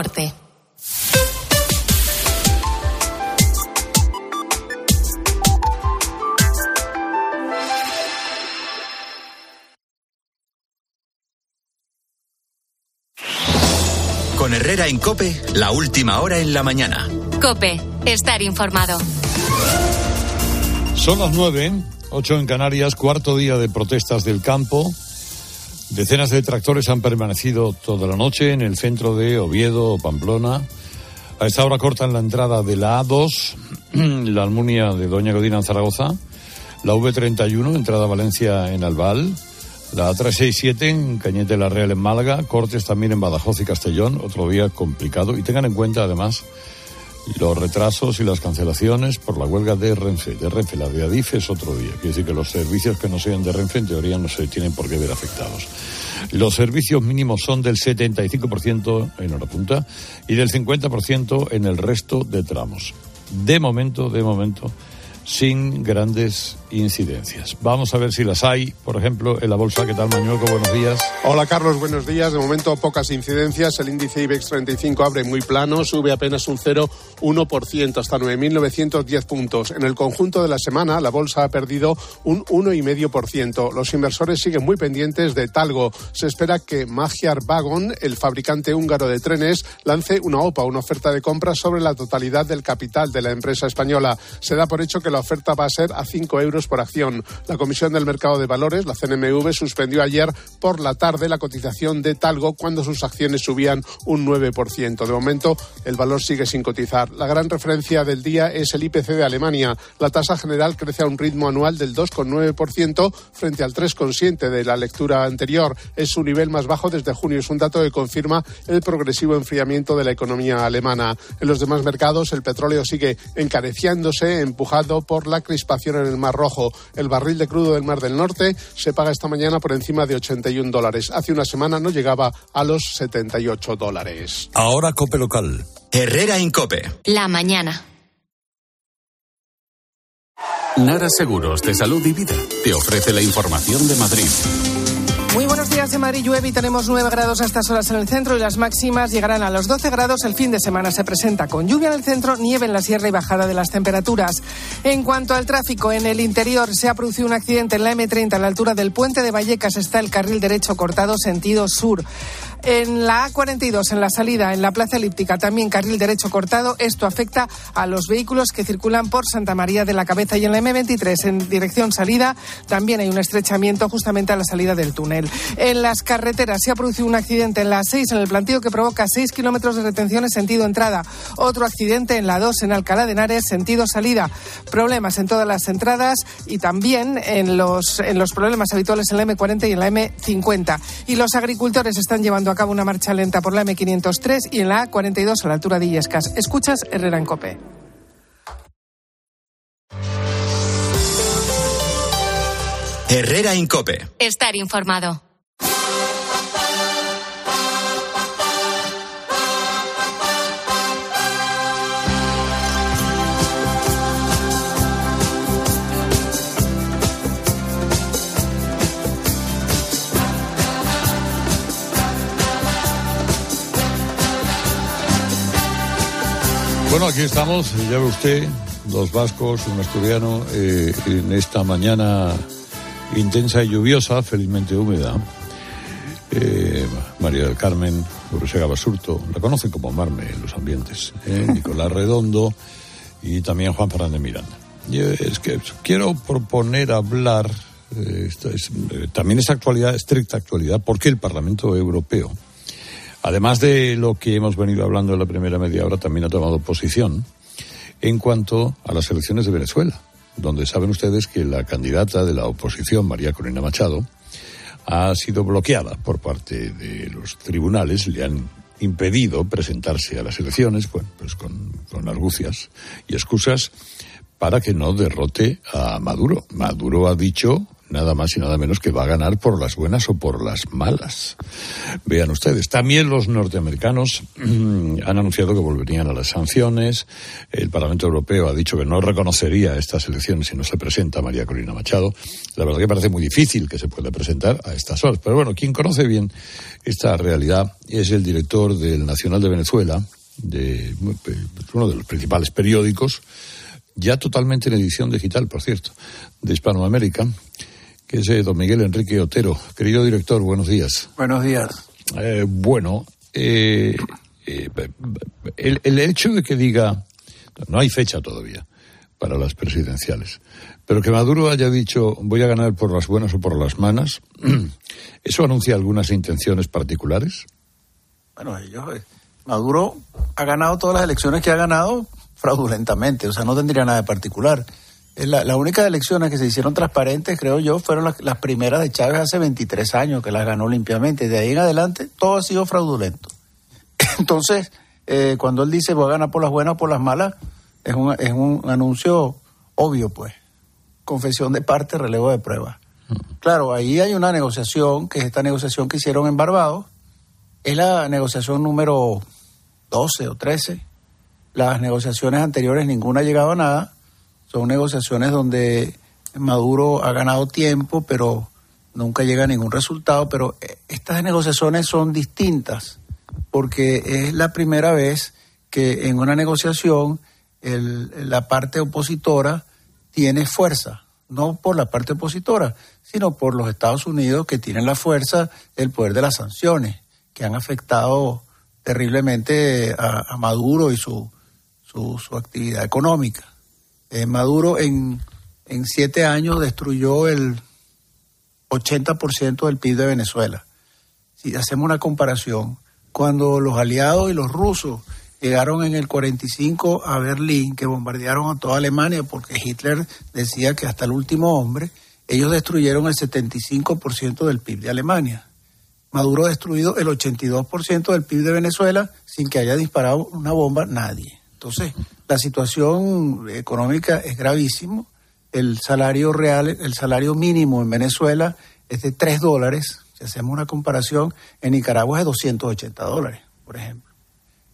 deporte. Con Herrera en Cope, la última hora en la mañana. Cope, estar informado. Son las nueve, ocho en Canarias, cuarto día de protestas del campo. Decenas de tractores han permanecido toda la noche en el centro de Oviedo o Pamplona. A esta hora cortan la entrada de la A2, la Almunia de Doña Godina en Zaragoza, la V31, entrada a Valencia en Albal, la A367 en Cañete la Real en Málaga, cortes también en Badajoz y Castellón, otro día complicado. Y tengan en cuenta además los retrasos y las cancelaciones por la huelga de Renfe. De Renfe, la de Adif es otro día. Quiere decir que los servicios que no sean de Renfe en teoría no se tienen por qué ver afectados. Los servicios mínimos son del 75% en hora punta y del 50% en el resto de tramos. De momento, de momento, sin grandes incidencias. Vamos a ver si las hay, por ejemplo, en la bolsa. ¿Qué tal, Mañueco? Buenos días. Hola, Carlos. Buenos días. De momento, pocas incidencias. El índice IBEX 35 abre muy plano, sube apenas un 0,1% hasta 9.910 puntos. En el conjunto de la semana, la bolsa ha perdido un 1,5%. Los inversores siguen muy pendientes de Talgo. Se espera que Magyar Wagon, el fabricante húngaro de trenes, lance una OPA, una oferta de compra sobre la totalidad del capital de la empresa española. Se da por hecho que la oferta va a ser a 5 euros por acción. La Comisión del Mercado de Valores, la CNMV, suspendió ayer por la tarde la cotización de Talgo cuando sus acciones subían un 9%. De momento, el valor sigue sin cotizar. La gran referencia del día es el IPC de Alemania. La tasa general crece a un ritmo anual del 2,9% frente al 3,7% de la lectura anterior. Es su nivel más bajo desde junio. Es un dato que confirma el progresivo enfriamiento de la economía alemana. En los demás mercados, el petróleo sigue encareciéndose, empujado por la crispación en el Mar Rojo. El barril de crudo del Mar del Norte se paga esta mañana por encima de 81 dólares. Hace una semana no llegaba a los 78 dólares. Ahora Cope Local. Herrera en Cope. La mañana. Nara Seguros de Salud y Vida te ofrece la información de Madrid. Muy buenos días en Madrid llueve y tenemos 9 grados a estas horas en el centro y las máximas llegarán a los 12 grados. El fin de semana se presenta con lluvia en el centro, nieve en la sierra y bajada de las temperaturas. En cuanto al tráfico, en el interior se ha producido un accidente en la M30 a la altura del puente de Vallecas. Está el carril derecho cortado sentido sur. En la A42, en la salida, en la Plaza Elíptica, también carril derecho cortado. Esto afecta a los vehículos que circulan por Santa María de la Cabeza. Y en la M23, en dirección salida, también hay un estrechamiento justamente a la salida del túnel. En las carreteras se ha producido un accidente en la 6, en el plantío que provoca 6 kilómetros de retención en sentido entrada. Otro accidente en la 2, en Alcalá de Henares, sentido salida. Problemas en todas las entradas y también en los, en los problemas habituales en la M40 y en la M50. Y los agricultores están llevando a cabo una marcha lenta por la M503 y en la A42 a la altura de Illescas. Escuchas Herrera en Cope. Herrera en Cope. Estar informado. Bueno, aquí estamos, ya ve usted, dos vascos, un asturiano, eh, en esta mañana intensa y lluviosa, felizmente húmeda. Eh, María del Carmen Urusega Basurto, la conocen como Marme en los ambientes, eh, Nicolás Redondo y también Juan Fernández Miranda. Yo, es que quiero proponer hablar, esto es, también es actualidad, estricta actualidad, porque el Parlamento Europeo, además de lo que hemos venido hablando en la primera media hora, también ha tomado posición en cuanto a las elecciones de Venezuela, donde saben ustedes que la candidata de la oposición, María Corina Machado, ha sido bloqueada por parte de los tribunales, le han impedido presentarse a las elecciones, bueno, pues con, con argucias y excusas para que no derrote a Maduro. Maduro ha dicho nada más y nada menos que va a ganar por las buenas o por las malas. Vean ustedes, también los norteamericanos han anunciado que volverían a las sanciones. El Parlamento Europeo ha dicho que no reconocería estas elecciones si no se presenta María Corina Machado. La verdad que parece muy difícil que se pueda presentar a estas horas. Pero bueno, quien conoce bien esta realidad es el director del Nacional de Venezuela, de uno de los principales periódicos, ya totalmente en edición digital, por cierto, de Hispanoamérica, que es eh, don Miguel Enrique Otero. Querido director, buenos días. Buenos días. Eh, bueno, eh, el, el hecho de que diga, no hay fecha todavía para las presidenciales, pero que Maduro haya dicho voy a ganar por las buenas o por las malas, ¿eso anuncia algunas intenciones particulares? Bueno, ellos, Maduro ha ganado todas las elecciones que ha ganado fraudulentamente, o sea, no tendría nada de particular. La, las únicas elecciones que se hicieron transparentes, creo yo, fueron las, primeras de Chávez hace 23 años, que las ganó limpiamente. De ahí en adelante, todo ha sido fraudulento. Entonces, eh, cuando él dice voy a ganar por las buenas o por las malas, es un, es un anuncio obvio, pues. Confesión de parte, relevo de prueba. Claro, ahí hay una negociación, que es esta negociación que hicieron en Barbados. Es la negociación número 12 o 13. Las negociaciones anteriores ninguna ha llegado a nada. Son negociaciones donde Maduro ha ganado tiempo, pero nunca llega a ningún resultado. Pero eh, estas negociaciones son distintas porque es la primera vez que en una negociación la parte opositora tiene fuerza, no por la parte opositora, sino por los Estados Unidos que tienen la fuerza, el poder de las sanciones, que han afectado terriblemente a, Maduro y su, su actividad económica. Eh, Maduro en, en siete años destruyó el 80% del PIB de Venezuela. Si hacemos una comparación, cuando los aliados y los rusos llegaron en el 45 a Berlín, que bombardearon a toda Alemania porque Hitler decía que hasta el último hombre, ellos destruyeron el 75% del PIB de Alemania. Maduro ha destruido el 82% del PIB de Venezuela sin que haya disparado una bomba nadie. Entonces, la situación económica es gravísimo. El salario real, el salario mínimo en Venezuela es de 3 dólares. Si hacemos una comparación, en Nicaragua es de 280 dólares, por ejemplo.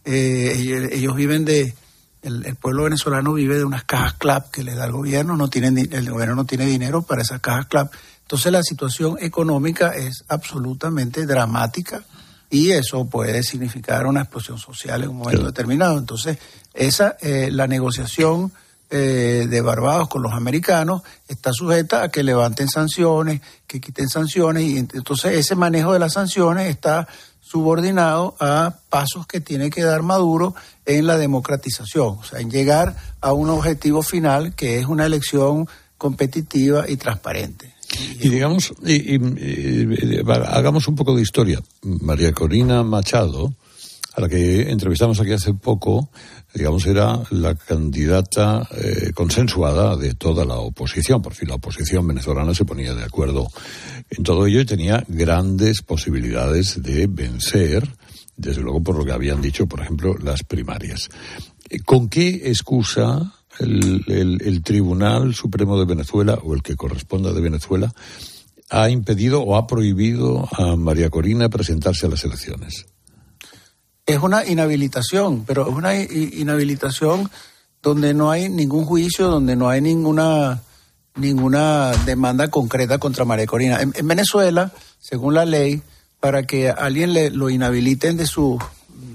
Eh, ellos viven de, el, el, pueblo venezolano vive de unas cajas CLAP que le da el gobierno, no tienen, el gobierno no tiene dinero para esas cajas CLAP. Entonces la situación económica es absolutamente dramática y eso puede significar una explosión social en un momento claro. determinado. Entonces, esa, eh, la negociación eh, de Barbados con los americanos está sujeta a que levanten sanciones, que quiten sanciones, y entonces ese manejo de las sanciones está subordinado a pasos que tiene que dar Maduro en la democratización, o sea, en llegar a un objetivo final que es una elección competitiva y transparente. Y digamos, y, y, y, hagamos un poco de historia. María Corina Machado, a la que entrevistamos aquí hace poco, digamos, era la candidata eh, consensuada de toda la oposición. Por fin, la oposición venezolana se ponía de acuerdo en todo ello y tenía grandes posibilidades de vencer, desde luego por lo que habían dicho, por ejemplo, las primarias. ¿Con qué excusa el, Tribunal Supremo de Venezuela o el que corresponda de Venezuela ha impedido o ha prohibido a María Corina presentarse a las elecciones? Es una inhabilitación, pero es una inhabilitación donde no hay ningún juicio, donde no hay ninguna ninguna demanda concreta contra María Corina. En, en Venezuela, según la ley, para que alguien le, lo inhabiliten de sus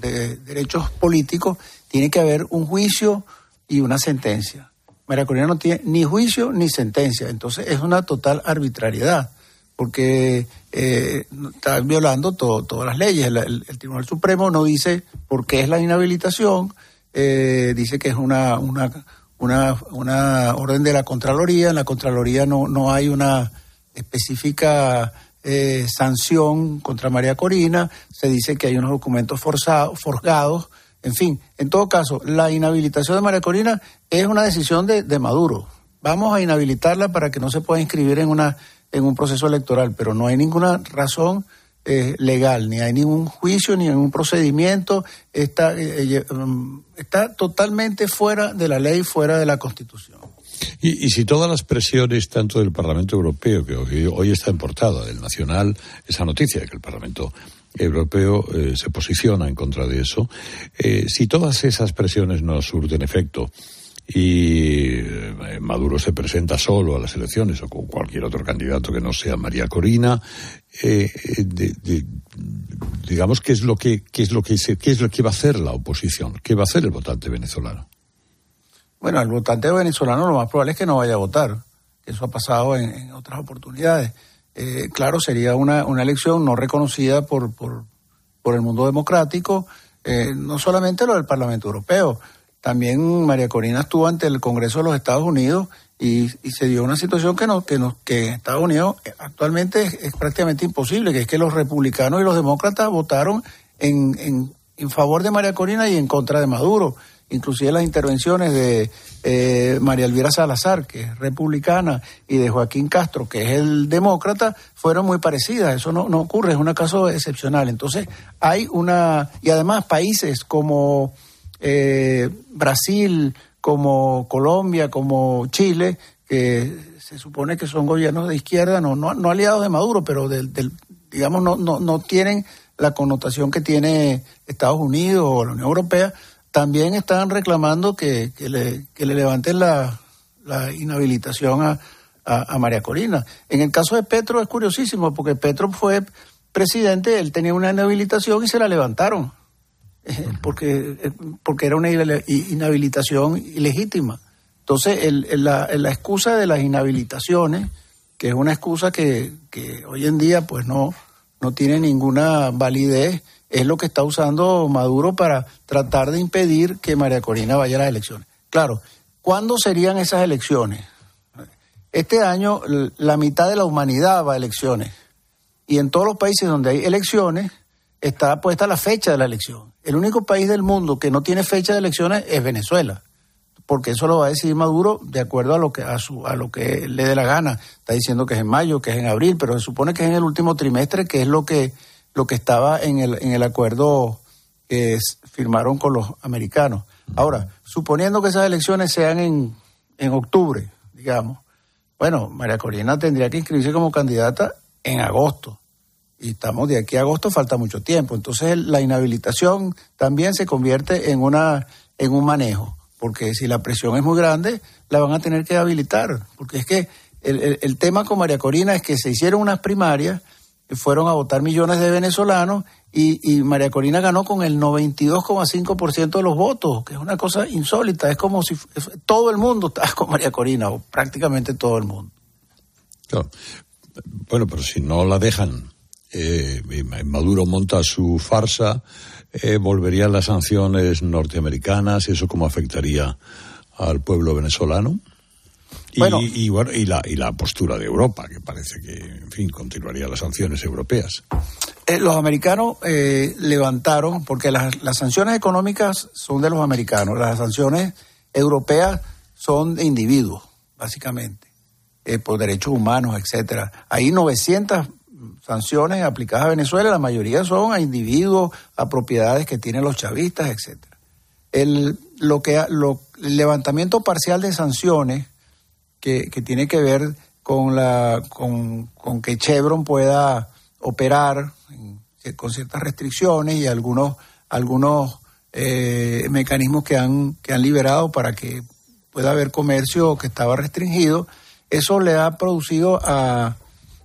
de derechos políticos, tiene que haber un juicio y una sentencia. María Corina no tiene ni juicio ni sentencia, entonces es una total arbitrariedad, porque eh, está violando todo, todas las leyes. El, Tribunal Supremo no dice por qué es la inhabilitación, eh, dice que es una, una, una, una, orden de la Contraloría, en la Contraloría no, no hay una específica eh, sanción contra María Corina, se dice que hay unos documentos forzados, forjados, en fin, en todo caso, la inhabilitación de María Corina es una decisión de, de, Maduro. Vamos a inhabilitarla para que no se pueda inscribir en, una, en un proceso electoral, pero no hay ninguna razón eh, legal, ni hay ningún juicio, ni ningún procedimiento. Está, eh, eh, está totalmente fuera de la ley, fuera de la Constitución. Y, si todas las presiones, tanto del Parlamento Europeo, que hoy, está en portada del Nacional, esa noticia de que el Parlamento Europeo eh, se posiciona en contra de eso, eh, si todas esas presiones no surten efecto y eh, Maduro se presenta solo a las elecciones o con cualquier otro candidato que no sea María Corina, digamos qué es lo que es lo que es lo que va a hacer la oposición, qué va a hacer el votante venezolano. Bueno, el votante venezolano lo más probable es que no vaya a votar. Eso ha pasado en, otras oportunidades. Eh, claro, sería una, una, elección no reconocida por, por, por el mundo democrático, eh, no solamente lo del Parlamento Europeo. También María Corina estuvo ante el Congreso de los Estados Unidos y, se dio una situación que, no, que, no, que en Estados Unidos actualmente es, prácticamente imposible, que es que los republicanos y los demócratas votaron en, en, en favor de María Corina y en contra de Maduro inclusive las intervenciones de eh, María Elvira Salazar, que es republicana, y de Joaquín Castro, que es el demócrata, fueron muy parecidas. Eso no, no ocurre, es un caso excepcional. Entonces, hay una. Y además, países como eh, Brasil, como Colombia, como Chile, que se supone que son gobiernos de izquierda, no, no, aliados de Maduro, pero del, digamos, no, no, no tienen la connotación que tiene Estados Unidos o la Unión Europea, también están reclamando que, le, levanten la, inhabilitación a, María Corina. En el caso de Petro es curiosísimo, porque Petro fue presidente, él tenía una inhabilitación y se la levantaron, eh, porque, eh, porque era una inhabilitación ilegítima. Entonces, la, excusa de las inhabilitaciones, que es una excusa que, que hoy en día pues no, no tiene ninguna validez, es lo que está usando Maduro para tratar de impedir que María Corina vaya a las elecciones. Claro, ¿cuándo serían esas elecciones? Este año la mitad de la humanidad va a elecciones y en todos los países donde hay elecciones está puesta la fecha de la elección. El único país del mundo que no tiene fecha de elecciones es Venezuela, porque eso lo va a decidir Maduro de acuerdo a lo que a, su, a lo que le dé la gana. Está diciendo que es en mayo, que es en abril, pero se supone que es en el último trimestre, que es lo que lo que estaba en el, en el acuerdo que firmaron con los americanos. Ahora, suponiendo que esas elecciones sean en, en octubre, digamos, bueno, María Corina tendría que inscribirse como candidata en agosto. Y estamos de aquí a agosto, falta mucho tiempo. Entonces la inhabilitación también se convierte en, una, en un manejo, porque si la presión es muy grande, la van a tener que habilitar. Porque es que el, el tema con María Corina es que se hicieron unas primarias fueron a votar millones de venezolanos y, María Corina ganó con el 92,5% de los votos, que es una cosa insólita. Es como si todo el mundo está con María Corina, o prácticamente todo el mundo. Claro. Bueno, pero si no la dejan, eh, Maduro monta su farsa, eh, volverían las sanciones norteamericanas, ¿eso cómo afectaría al pueblo venezolano? Y, bueno, y, la, y la postura de Europa, que parece que, en fin, continuaría las sanciones europeas. Eh, los americanos eh, levantaron, porque las, las, sanciones económicas son de los americanos, las sanciones europeas son de individuos, básicamente, eh, por derechos humanos, etcétera. Hay 900 sanciones aplicadas a Venezuela, la mayoría son a individuos, a propiedades que tienen los chavistas, etcétera. El, lo que, lo, el levantamiento parcial de sanciones que, tiene que ver con, la, con, que Chevron pueda operar con ciertas restricciones y algunos, algunos eh, mecanismos que han, que han liberado para que pueda haber comercio que estaba restringido. Eso le ha producido a,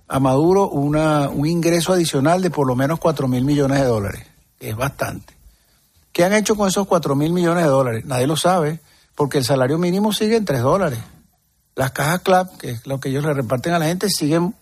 a Maduro una, un ingreso adicional de por lo menos 4 mil millones de dólares, es bastante. ¿Qué han hecho con esos 4 mil millones de dólares? Nadie lo sabe, porque el salario mínimo sigue en 3 dólares. Las cajas CLAP, que es lo que ellos le reparten a la gente, siguen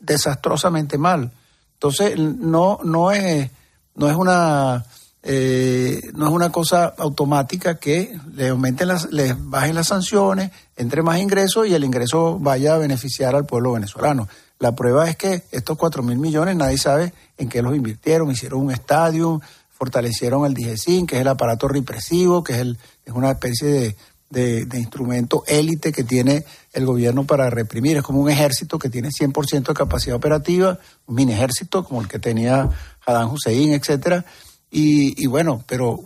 desastrosamente mal. Entonces, no, no, es, no, es una, eh, no es una cosa automática que le aumenten las, les bajen las sanciones, entre más ingresos y el ingreso vaya a beneficiar al pueblo venezolano. La prueba es que estos cuatro mil millones nadie sabe en qué los invirtieron. Hicieron un estadio, fortalecieron el DGCIN, que es el aparato represivo, que es, el, es una especie de, de, instrumento élite que tiene el gobierno para reprimir. Es como un ejército que tiene 100% de capacidad operativa, un mini ejército como el que tenía Adán Hussein, etcétera. Y, bueno, pero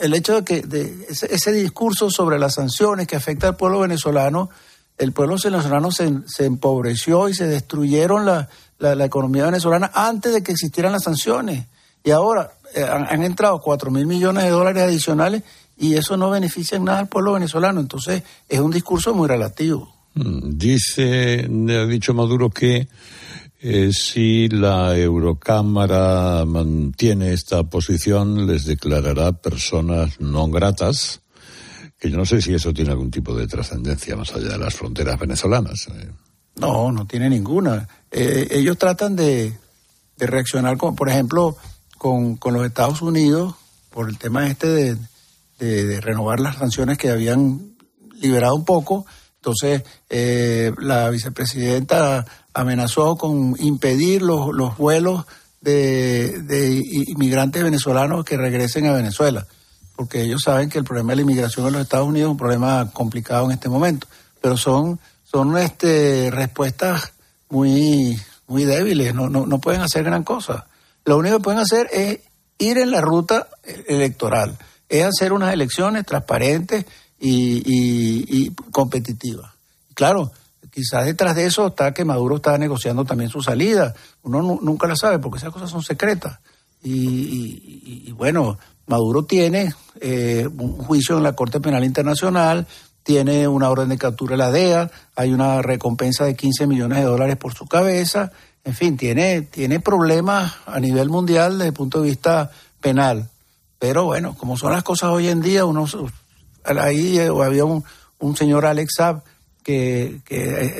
el hecho de que de ese, discurso sobre las sanciones que afecta al pueblo venezolano, el pueblo venezolano se, se empobreció y se destruyeron la, la, economía venezolana antes de que existieran las sanciones. Y ahora eh, han, entrado cuatro mil millones de dólares adicionales y eso no beneficia en nada al pueblo venezolano. Entonces es un discurso muy relativo. Mm, dice, ha dicho Maduro que eh, si la Eurocámara mantiene esta posición, les declarará personas no gratas, que yo no sé si eso tiene algún tipo de trascendencia más allá de las fronteras venezolanas. Eh. No, no tiene ninguna. Eh, ellos tratan de, reaccionar, con, por ejemplo, con, los Estados Unidos, por el tema este de, de, renovar las sanciones que habían liberado un poco. Entonces, la vicepresidenta amenazó con impedir los, los vuelos de, de, inmigrantes venezolanos que regresen a Venezuela, porque ellos saben que el problema de la inmigración en los Estados Unidos es un problema complicado en este momento, pero son, son este, respuestas muy, muy débiles, no, no, no pueden hacer gran cosa. Lo único que pueden hacer es ir en la ruta electoral, es hacer unas elecciones transparentes y, y, y competitivas. Claro, quizás detrás de eso está que Maduro está negociando también su salida. Uno nunca la sabe porque esas cosas son secretas. Y, bueno, Maduro tiene eh, un juicio en la Corte Penal Internacional, tiene una orden de captura de la DEA, hay una recompensa de 15 millones de dólares por su cabeza. En fin, tiene, tiene problemas a nivel mundial desde el punto de vista penal. Pero bueno, como son las cosas hoy en día, uno ahí eh, había un, un señor Alex Saab que,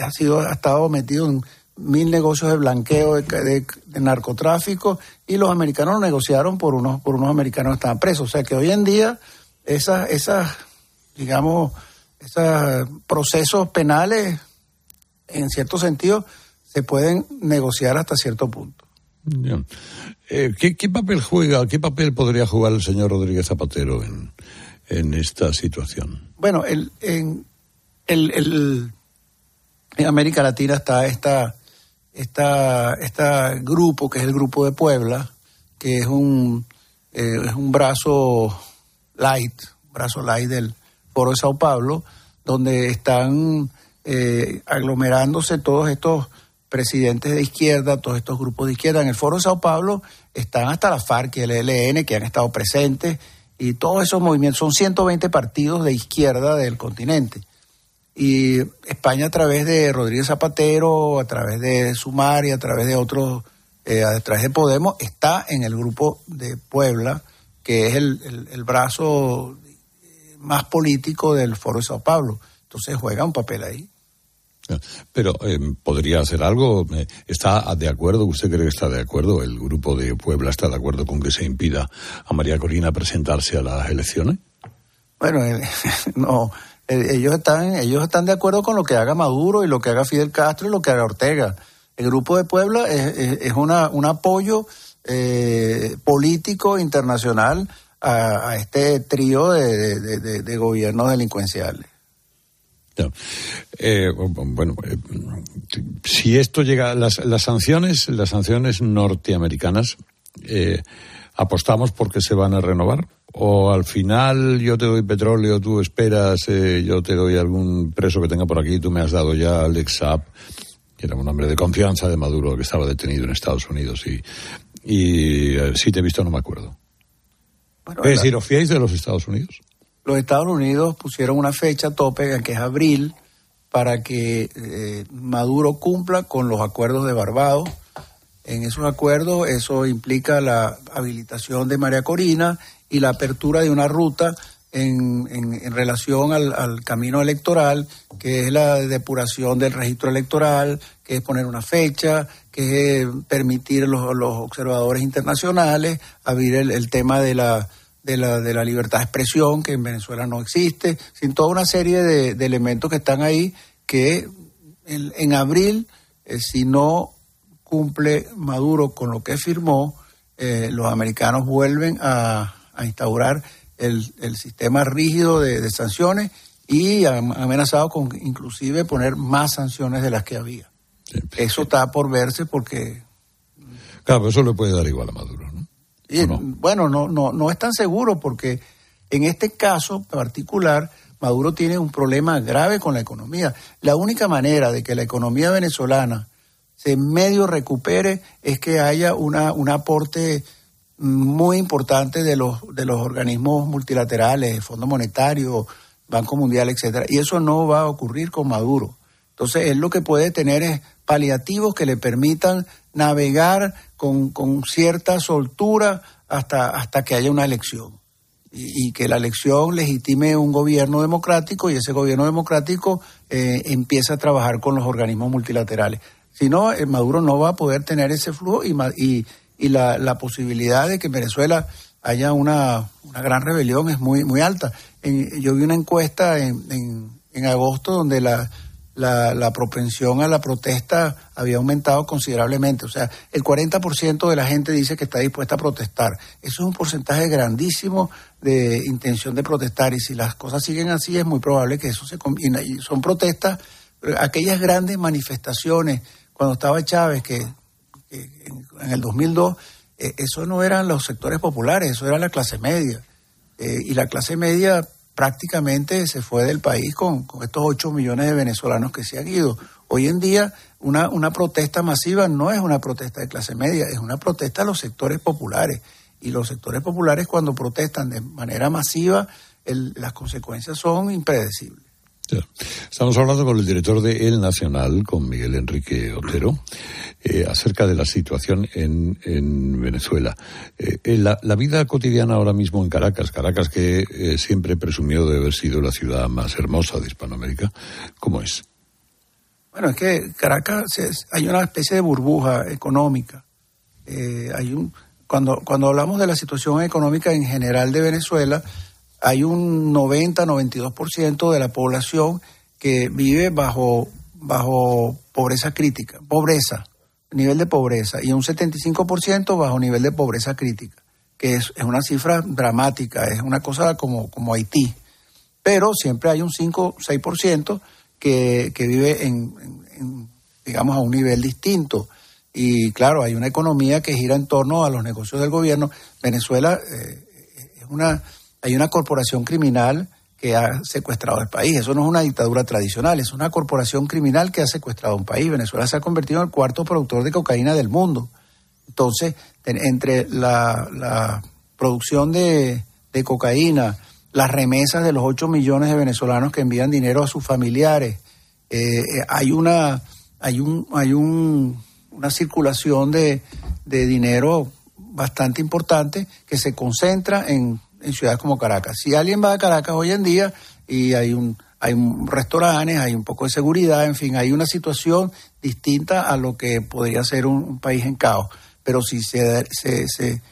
ha sido ha estado metido en mil negocios de blanqueo, de, narcotráfico, y los americanos negociaron por unos, por unos americanos que estaban presos. O sea que hoy en día esas, esas digamos, esos procesos penales, en cierto sentido, se pueden negociar hasta cierto punto. Eh, ¿qué, papel juega, qué papel podría jugar el señor Rodríguez Zapatero en, en esta situación? Bueno, el, en, el, en América Latina está esta, esta, este grupo, que es el Grupo de Puebla, que es un, eh, es un brazo light, brazo light del Foro de Sao Paulo, donde están eh, aglomerándose todos estos presidentes de izquierda, todos estos grupos de izquierda. En el Foro de Sao Paulo están hasta la FARC y el ELN que han estado presentes y todos esos movimientos. Son 120 partidos de izquierda del continente. Y España a través de Rodríguez Zapatero, a través de Sumar y a través de otros, eh, a través de Podemos, está en el grupo de Puebla, que es el, brazo más político del Foro de Sao Paulo. Entonces juega un papel ahí. Pero eh, podría hacer algo. Eh, ¿Está de acuerdo? ¿Usted cree que está de acuerdo? ¿El grupo de Puebla está de acuerdo con que se impida a María Corina presentarse a las elecciones? Bueno, no. Ellos están, ellos están de acuerdo con lo que haga Maduro y lo que haga Fidel Castro y lo que haga Ortega. El Grupo de Puebla es, un apoyo eh, político internacional a, este trío de, gobiernos delincuenciales. Eh, bueno, si esto llega, las, las sanciones, las sanciones norteamericanas, apostamos porque se van a renovar o al final yo te doy petróleo, tú esperas, eh, yo te doy algún preso que tenga por aquí, tú me has dado ya Alex Saab, que era un hombre de confianza de Maduro que estaba detenido en Estados Unidos y, y eh, si te he visto no me acuerdo. es decir, ¿os fiáis de los Estados Unidos? Los Estados Unidos pusieron una fecha tope, que es abril, para que eh, Maduro cumpla con los acuerdos de Barbados. En esos acuerdos eso implica la habilitación de María Corina y la apertura de una ruta en, en, relación al, camino electoral, que es la depuración del registro electoral, que es poner una fecha, que es permitir los, los observadores internacionales, abrir el, tema de la, de la, de la libertad de expresión, que en Venezuela no existe, sin toda una serie de, elementos que están ahí que en, abril, eh, si no cumple Maduro con lo que firmó, eh, los americanos vuelven a, a instaurar el, el sistema rígido de, sanciones y han amenazado con inclusive poner más sanciones de las que había. Eso está por verse porque... Claro, eso le puede dar igual a Maduro, ¿no? Bueno, no, no, no es tan seguro porque en este caso particular Maduro tiene un problema grave con la economía. La única manera de que la economía venezolana se medio recupere es que haya una, un aporte muy importante de los, de los organismos multilaterales, Fondo Monetario, Banco Mundial, etcétera. Y eso no va a ocurrir con Maduro. Entonces, él lo que puede tener es paliativos que le permitan navegar con, con cierta soltura hasta, hasta que haya una elección y, que la elección legitime un gobierno democrático y ese gobierno democrático eh, empieza a trabajar con los organismos multilaterales. Si no, eh, Maduro no va a poder tener ese flujo y, y, y la, la, posibilidad de que en Venezuela haya una, una gran rebelión es muy, muy alta. yo vi una encuesta en, en, en agosto donde la, la, la, propensión a la protesta había aumentado considerablemente. O sea, el 40% de la gente dice que está dispuesta a protestar. Eso es un porcentaje grandísimo de intención de protestar y si las cosas siguen así es muy probable que eso se combine. Y son protestas, aquellas grandes manifestaciones, cuando estaba Chávez, que, en, el 2002, eh, eso no eran los sectores populares, eso era la clase media. Eh, y la clase media prácticamente se fue del país con, estos 8 millones de venezolanos que se han ido. Hoy en día una, una protesta masiva no es una protesta de clase media, es una protesta a los sectores populares. Y los sectores populares cuando protestan de manera masiva, las consecuencias son impredecibles. Estamos hablando con el director de El Nacional, con Miguel Enrique Otero, eh, acerca de la situación en, en Venezuela. Eh, la, vida cotidiana ahora mismo en Caracas, Caracas que eh, siempre presumió de haber sido la ciudad más hermosa de Hispanoamérica, ¿cómo es? Bueno, es que Caracas hay una especie de burbuja económica. hay un, cuando, cuando hablamos de la situación económica en general de Venezuela, hay un 90-92% de la población que vive bajo, bajo pobreza crítica, pobreza, nivel de pobreza, y un 75% bajo nivel de pobreza crítica, que es, una cifra dramática, es una cosa como, como Haití. Pero siempre hay un 5-6% que, que vive en, digamos, a un nivel distinto. Y claro, hay una economía que gira en torno a los negocios del gobierno. Venezuela eh, es una hay una corporación criminal que ha secuestrado el país. Eso no es una dictadura tradicional, es una corporación criminal que ha secuestrado un país. Venezuela se ha convertido en el cuarto productor de cocaína del mundo. Entonces, entre la, producción de, cocaína, las remesas de los 8 millones de venezolanos que envían dinero a sus familiares, eh, hay una hay un hay un, una circulación de dinero bastante importante que se concentra en en ciudades como Caracas. Si alguien va a Caracas hoy en día y hay un hay restaurantes, hay un poco de seguridad, en fin, hay una situación distinta a lo que podría ser un, país en caos. Pero si se, se,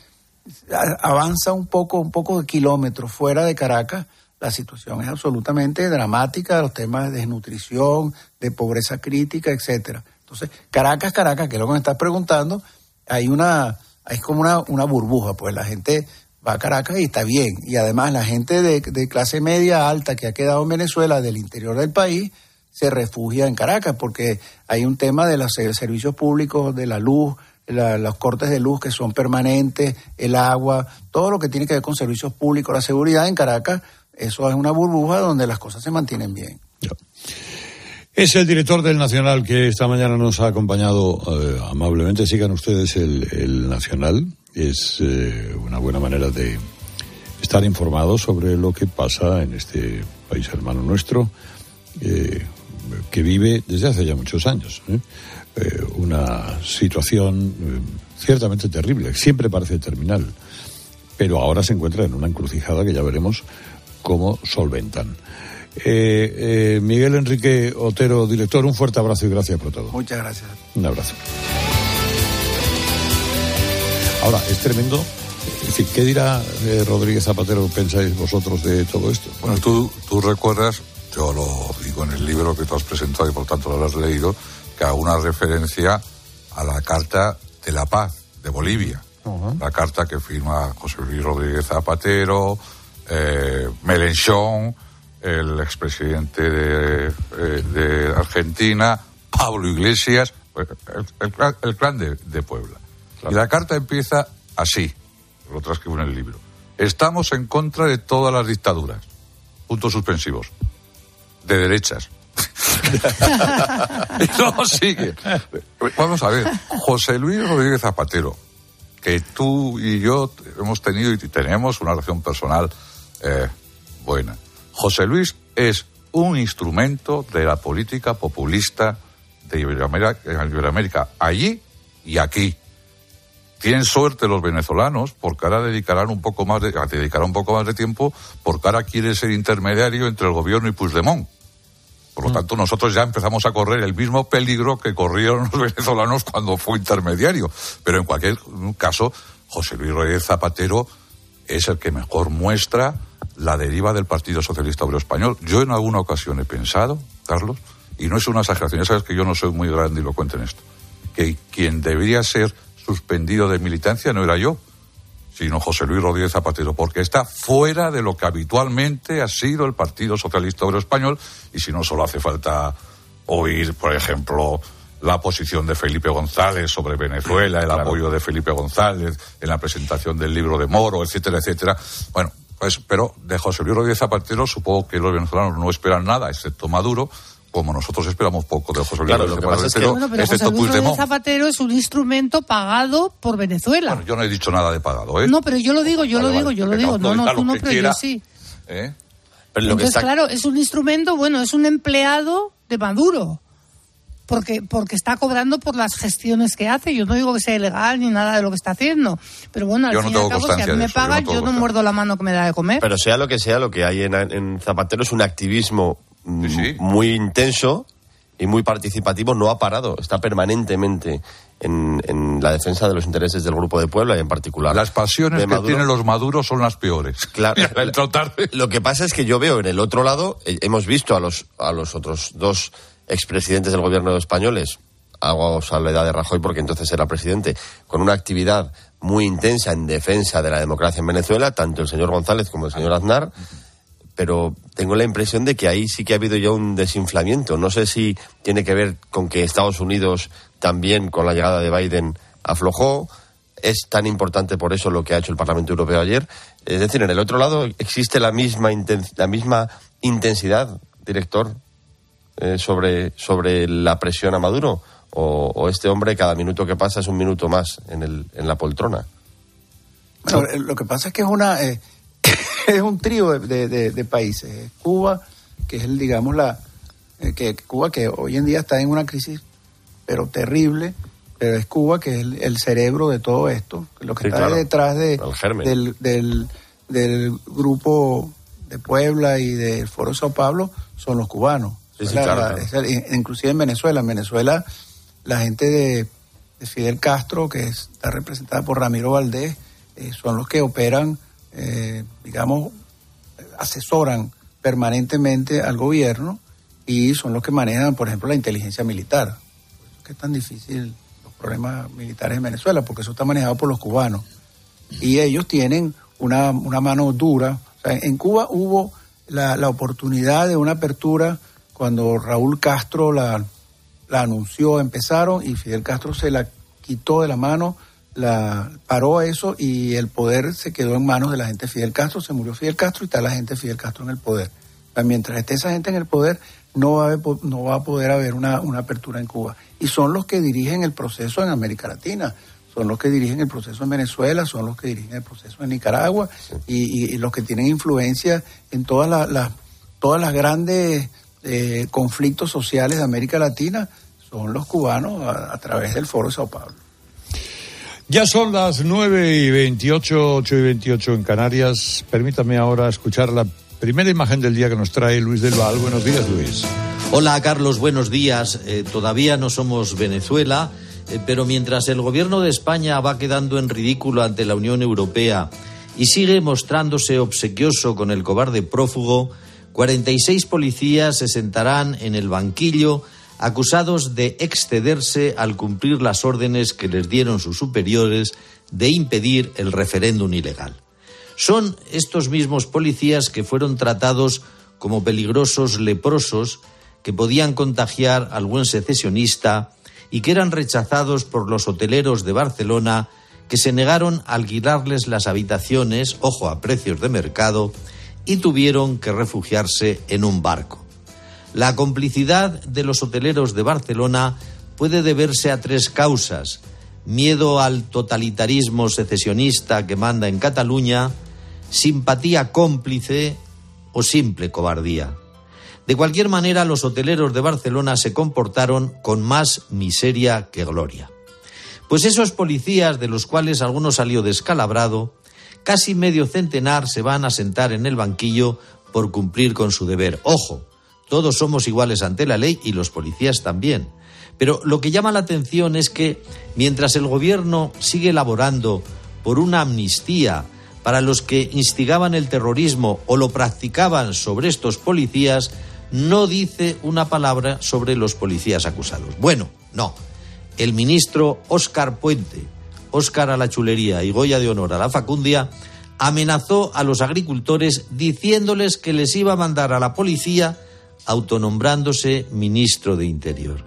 avanza un poco, un poco de kilómetros fuera de Caracas, la situación es absolutamente dramática, los temas de desnutrición, de pobreza crítica, etcétera. Entonces, Caracas, Caracas, que es lo que me estás preguntando, hay una, hay como una, una burbuja, pues la gente va a Caracas y está bien. Y además la gente de, clase media alta que ha quedado en Venezuela, del interior del país, se refugia en Caracas porque hay un tema de los servicios públicos, de la luz, los cortes de luz que son permanentes, el agua, todo lo que tiene que ver con servicios públicos, la seguridad en Caracas, eso es una burbuja donde las cosas se mantienen bien. Es el director del Nacional que esta mañana nos ha acompañado eh, amablemente. Sigan ustedes el Nacional, es eh, una buena manera de estar informados sobre lo que pasa en este país hermano nuestro, eh, que vive desde hace ya muchos años. ¿eh? una situación ciertamente terrible, siempre parece terminal, pero ahora se encuentra en una encrucijada que ya veremos cómo solventan. Miguel Enrique Otero, director, un fuerte abrazo y gracias por todo. Muchas gracias. Un abrazo. Ahora, es tremendo. ¿qué dirá eh, Rodríguez Zapatero, pensáis vosotros de todo esto? Bueno, tú, tú recuerdas, yo lo digo en el libro que tú has presentado y por tanto lo has leído, que hago una referencia a la Carta de la Paz de Bolivia. La carta que firma José Luis Rodríguez Zapatero, eh, Melenchón, el expresidente de, eh, de Argentina, Pablo Iglesias, el, clan de Puebla. Y la carta empieza así. lo transcribo en el libro. Estamos en contra de todas las dictaduras. Puntos suspensivos. De derechas. y luego sigue. Vamos a ver. José Luis Rodríguez Zapatero, que tú y yo hemos tenido y tenemos una relación personal eh, buena. José Luis es un instrumento de la política populista de Iberoamérica, Iberoamérica allí y aquí. Tienen suerte los venezolanos porque ahora dedicarán un poco más de, dedicarán un poco más de tiempo porque ahora quiere ser intermediario entre el gobierno y Puigdemont. Por lo Mm. tanto, nosotros ya empezamos a correr el mismo peligro que corrieron los venezolanos cuando fue intermediario. Pero en cualquier caso, José Luis Rodríguez Zapatero es el que mejor muestra la deriva del Partido Socialista Obrero Español. Yo en alguna ocasión he pensado, Carlos, y no es una exageración, ya sabes que yo no soy muy grande y lo cuento en esto, que quien debería ser suspendido de militancia no era yo, sino José Luis Rodríguez Zapatero, porque está fuera de lo que habitualmente ha sido el Partido Socialista Obrero Español, y si no solo hace falta oír, por ejemplo, la posición de Felipe González sobre Venezuela, el apoyo de Felipe González en la presentación del libro de Moro, etcétera, etcétera. Bueno, pues, pero de José Luis Rodríguez Zapatero supongo que los venezolanos no esperan nada, excepto Maduro, como nosotros esperamos poco de José Luis Claro, lo que pasa es que- Zapatero, Bueno, pero José Luis Rodríguez Puigdemont. Zapatero es un instrumento pagado por Venezuela. Bueno, yo no he dicho nada de pagado, ¿eh? No, pero yo lo digo, yo Vale, lo digo, vale, yo lo que digo. No, no, tú no, que pero quiera. yo sí. ¿Eh? Pero lo que Entonces, está claro, es un instrumento, bueno, es un empleado de Maduro. Porque, porque está cobrando por las gestiones que hace. Yo no digo que sea ilegal ni nada de lo que está haciendo. Pero bueno, al Yo no fin y al cabo, si a mí me eso, yo no pagan, yo no muerdo la mano que me da de comer. Pero sea lo que sea, lo que hay en, en Zapatero es un activismo mm, muy intenso y muy participativo. No ha parado, está permanentemente en, en la defensa de los intereses del Grupo de Puebla y en particular. Las pasiones de que Maduro. tienen los maduros son las peores. Claro. Lo que pasa es que yo veo en el otro lado, eh, hemos visto a los, a los otros dos expresidentes del gobierno españoles, hago salvedad de Rajoy porque entonces era presidente, con una actividad muy intensa en defensa de la democracia en Venezuela, tanto el señor González como el señor Aznar, pero tengo la impresión de que ahí sí que ha habido ya un desinflamiento. No sé si tiene que ver con que Estados Unidos también con la llegada de Biden aflojó. Es tan importante por eso lo que ha hecho el Parlamento Europeo ayer. Es decir, en el otro lado existe la misma, la misma intensidad, director, eh, sobre, sobre la presión a Maduro. O, este hombre cada minuto que pasa es un minuto más en, el, en la poltrona. Lo que pasa es que es una eh, es un trío de, de- de- de países. Es Cuba, que es el, digamos, la eh, que Cuba que hoy en día está en una crisis, pero terrible, pero es Cuba que es el, el cerebro de todo esto, lo que Sí, está claro. detrás de, del, del, del grupo de Puebla y del Foro de Sao Paulo son los cubanos. Sí, sí, La- claro, la- claro. es el- inclusive en Venezuela. En Venezuela, la gente de, de Fidel Castro, que es- está representada por Ramiro Valdés, eh, son los que operan, eh, digamos, asesoran permanentemente al gobierno y son los que manejan, por ejemplo, la inteligencia militar. Por es que es tan difícil los problemas militares en Venezuela, porque eso está manejado por los cubanos. Y ellos tienen una, una mano dura. En Cuba hubo la, la oportunidad de una apertura cuando Raúl Castro la, la anunció, empezaron y Fidel Castro se la quitó de la mano, la paró eso y el poder se quedó en manos de la gente de Fidel Castro, se murió Fidel Castro y está la gente de Fidel Castro en el poder. Mientras esté esa gente en el poder, no va a, haber no va a poder haber una, apertura en Cuba. Y son los que dirigen el proceso en América Latina, son los que dirigen el proceso en Venezuela, son los que dirigen el proceso en Nicaragua y, los que tienen influencia en todas las, las- todas las grandes eh, conflictos sociales de América Latina, son los cubanos a, a través del Foro de Sao Paulo. Ya son las 9 y 28, 8 y 28 en Canarias. Permítame ahora escuchar la primera imagen del día que nos trae Luis del Val. Buenos días, Luis. Hola Carlos, buenos días. Eh, todavía no somos Venezuela, eh, pero mientras el gobierno de España va quedando en ridículo ante la Unión Europea y sigue mostrándose obsequioso con el cobarde prófugo, 46 policías se sentarán en el banquillo acusados de excederse al cumplir las órdenes que les dieron sus superiores de impedir el referéndum ilegal. Son estos mismos policías que fueron tratados como peligrosos leprosos que podían contagiar al buen secesionista y que eran rechazados por los hoteleros de Barcelona que se negaron a alquilarles las habitaciones, ojo a precios de mercado, y tuvieron que refugiarse en un barco. La complicidad de los hoteleros de Barcelona puede deberse a tres causas. Miedo al totalitarismo secesionista que manda en Cataluña, simpatía cómplice o simple cobardía. De cualquier manera, los hoteleros de Barcelona se comportaron con más miseria que gloria. Pues esos policías, de los cuales alguno salió descalabrado, casi medio centenar se van a sentar en el banquillo por cumplir con su deber. Ojo, todos somos iguales ante la ley y los policías también. Pero lo que llama la atención es que mientras el gobierno sigue elaborando por una amnistía para los que instigaban el terrorismo o lo practicaban sobre estos policías, no dice una palabra sobre los policías acusados. Bueno, no. El ministro Óscar Puente, Óscar a la chulería y Goya de honor a la facundia, amenazó a los agricultores diciéndoles que les iba a mandar a la policía autonombrándose ministro de Interior.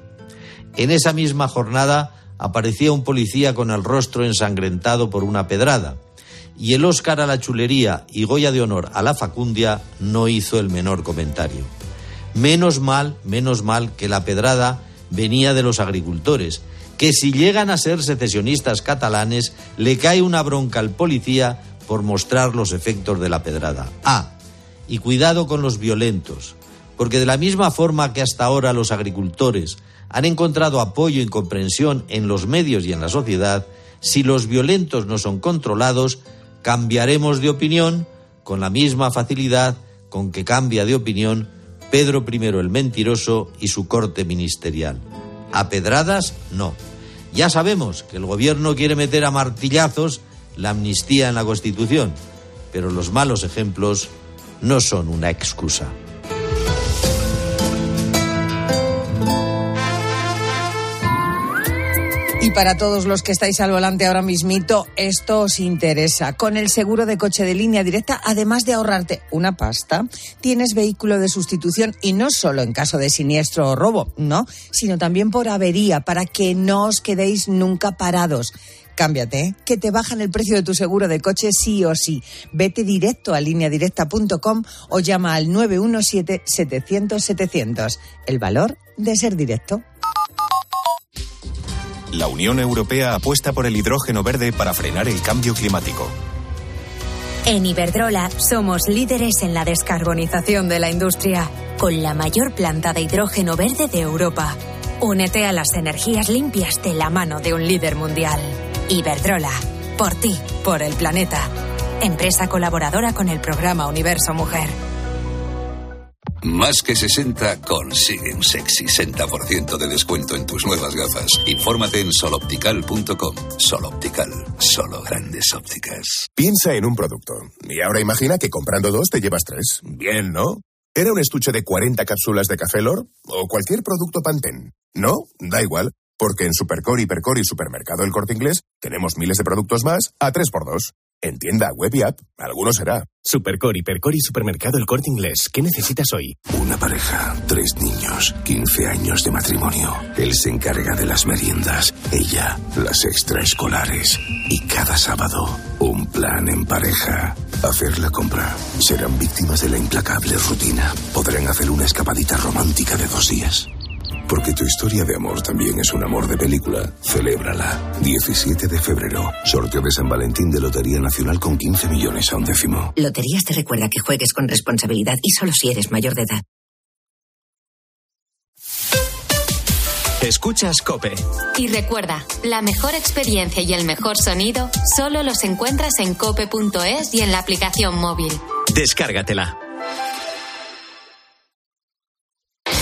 En esa misma jornada aparecía un policía con el rostro ensangrentado por una pedrada, y el Óscar a la chulería y Goya de honor a la facundia no hizo el menor comentario. Menos mal, menos mal que la pedrada venía de los agricultores, que si llegan a ser secesionistas catalanes, le cae una bronca al policía por mostrar los efectos de la pedrada. Ah, y cuidado con los violentos, porque de la misma forma que hasta ahora los agricultores han encontrado apoyo y comprensión en los medios y en la sociedad, si los violentos no son controlados, cambiaremos de opinión con la misma facilidad con que cambia de opinión Pedro I el mentiroso y su corte ministerial. A pedradas, no. Ya sabemos que el gobierno quiere meter a martillazos la amnistía en la Constitución, pero los malos ejemplos no son una excusa. Y para todos los que estáis al volante ahora mismito, esto os interesa. Con el seguro de coche de línea directa, además de ahorrarte una pasta, tienes vehículo de sustitución y no solo en caso de siniestro o robo, no, sino también por avería, para que no os quedéis nunca parados. Cámbiate, que te bajan el precio de tu seguro de coche sí o sí. Vete directo a lineadirecta.com o llama al 917-700-700. El valor de ser directo. La Unión Europea apuesta por el hidrógeno verde para frenar el cambio climático. En Iberdrola somos líderes en la descarbonización de la industria, con la mayor planta de hidrógeno verde de Europa. Únete a las energías limpias de la mano de un líder mundial. Iberdrola, por ti, por el planeta. Empresa colaboradora con el programa Universo Mujer. Más que 60 consigue un sexy 60% de descuento en tus nuevas gafas. Infórmate en soloptical.com. Soloptical, solo grandes ópticas. Piensa en un producto y ahora imagina que comprando dos te llevas tres. Bien, ¿no? ¿Era un estuche de 40 cápsulas de Café Lor o cualquier producto Pantene? No, da igual, porque en Supercore, Hipercore y Supermercado El Corte Inglés tenemos miles de productos más a 3x2. En tienda, web y app, alguno será. Supercore, Hipercore y Supermercado El Corte Inglés. ¿Qué necesitas hoy? Una pareja, tres niños, 15 años de matrimonio. Él se encarga de las meriendas, ella las extraescolares. Y cada sábado, un plan en pareja. Hacer la compra. Serán víctimas de la implacable rutina. Podrán hacer una escapadita romántica de dos días. Porque tu historia de amor también es un amor de película. Celébrala. 17 de febrero. Sorteo de San Valentín de Lotería Nacional con 15 millones a un décimo. Loterías te recuerda que juegues con responsabilidad y solo si eres mayor de edad. Escuchas Cope. Y recuerda, la mejor experiencia y el mejor sonido solo los encuentras en cope.es y en la aplicación móvil. Descárgatela.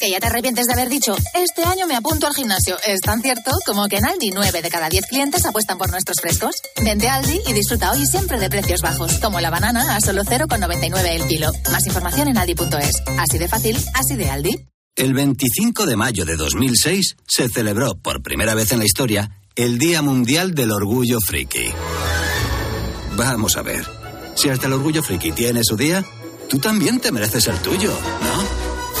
Que ya te arrepientes de haber dicho, este año me apunto al gimnasio. Es tan cierto como que en Aldi 9 de cada 10 clientes apuestan por nuestros frescos. Vente a Aldi y disfruta hoy siempre de precios bajos, como la banana a solo 0,99 el kilo. Más información en aldi.es. Así de fácil, así de Aldi. El 25 de mayo de 2006 se celebró por primera vez en la historia el Día Mundial del Orgullo Friki. Vamos a ver, si hasta el Orgullo Friki tiene su día, tú también te mereces el tuyo, ¿no?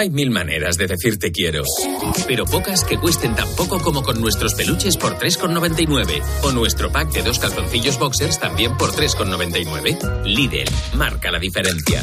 Hay mil maneras de decir te quiero, pero pocas que cuesten tan poco como con nuestros peluches por 3,99 o nuestro pack de dos calzoncillos boxers también por 3,99. Lidl, marca la diferencia.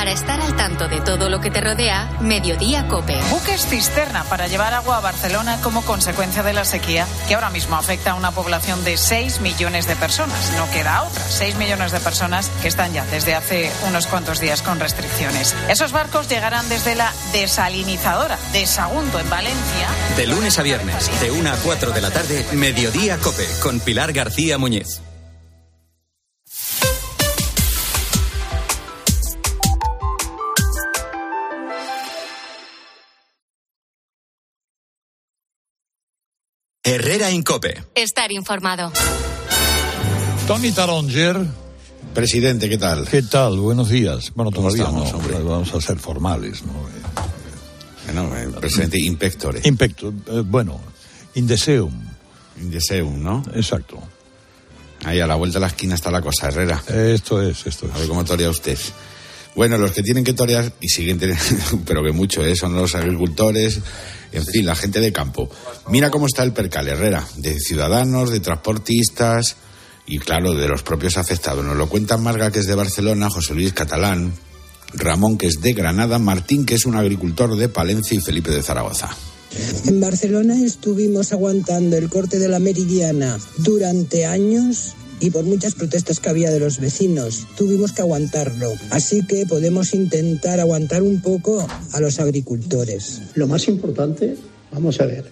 Para estar al tanto de todo lo que te rodea, Mediodía Cope. Buques cisterna para llevar agua a Barcelona como consecuencia de la sequía, que ahora mismo afecta a una población de 6 millones de personas. No queda otra. 6 millones de personas que están ya desde hace unos cuantos días con restricciones. Esos barcos llegarán desde la desalinizadora de Sagunto en Valencia. De lunes a viernes, de 1 a 4 de la tarde, Mediodía Cope, con Pilar García Muñiz. Herrera Incope. Estar informado. Tony Taronger. Presidente, ¿qué tal? ¿Qué tal? Buenos días. Bueno, ¿Cómo todavía estamos, no, hombre? vamos a ser formales, ¿no? Bueno, eh, presidente Inspectore. Impecto, eh, bueno, Indeseum. Indeseum, ¿no? Exacto. Ahí a la vuelta de la esquina está la cosa, Herrera. Esto es, esto es. A ver cómo torea usted. Bueno, los que tienen que torear, y siguen teniendo, pero que mucho, ¿eh? son los agricultores, en fin, la gente de campo. Mira cómo está el percal, Herrera, de ciudadanos, de transportistas y, claro, de los propios afectados. Nos lo cuentan Marga, que es de Barcelona, José Luis Catalán, Ramón, que es de Granada, Martín, que es un agricultor de Palencia y Felipe de Zaragoza. En Barcelona estuvimos aguantando el corte de la meridiana durante años y por muchas protestas que había de los vecinos, tuvimos que aguantarlo. Así que podemos intentar aguantar un poco a los agricultores. Lo más importante, vamos a ver,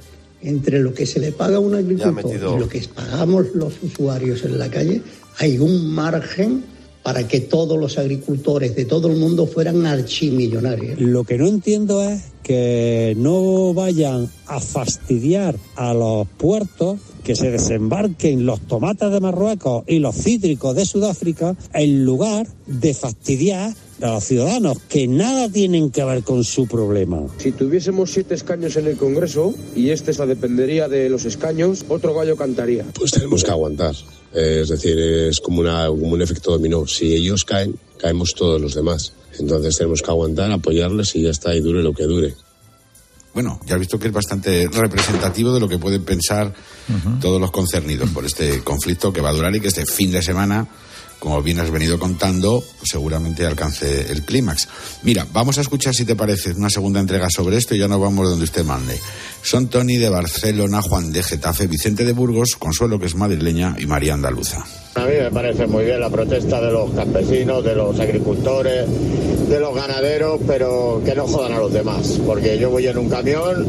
entre lo que se le paga a un agricultor y lo que pagamos los usuarios en la calle, hay un margen para que todos los agricultores de todo el mundo fueran archimillonarios. Lo que no entiendo es que no vayan a fastidiar a los puertos que se desembarquen los tomates de Marruecos y los cítricos de Sudáfrica en lugar de fastidiar a los ciudadanos que nada tienen que ver con su problema. Si tuviésemos siete escaños en el Congreso y este se dependería de los escaños, otro gallo cantaría. Pues tenemos que aguantar. Eh, es decir, es como, una, como un efecto dominó. Si ellos caen, caemos todos los demás. Entonces tenemos que aguantar, apoyarles y ya está, y dure lo que dure. Bueno, ya has visto que es bastante representativo de lo que pueden pensar todos los concernidos por este conflicto que va a durar y que este fin de semana como bien has venido contando, seguramente alcance el clímax. Mira, vamos a escuchar si te parece una segunda entrega sobre esto y ya nos vamos donde usted mande. Son Tony de Barcelona, Juan de Getafe, Vicente de Burgos, Consuelo que es madrileña y María Andaluza. A mí me parece muy bien la protesta de los campesinos, de los agricultores, de los ganaderos, pero que no jodan a los demás, porque yo voy en un camión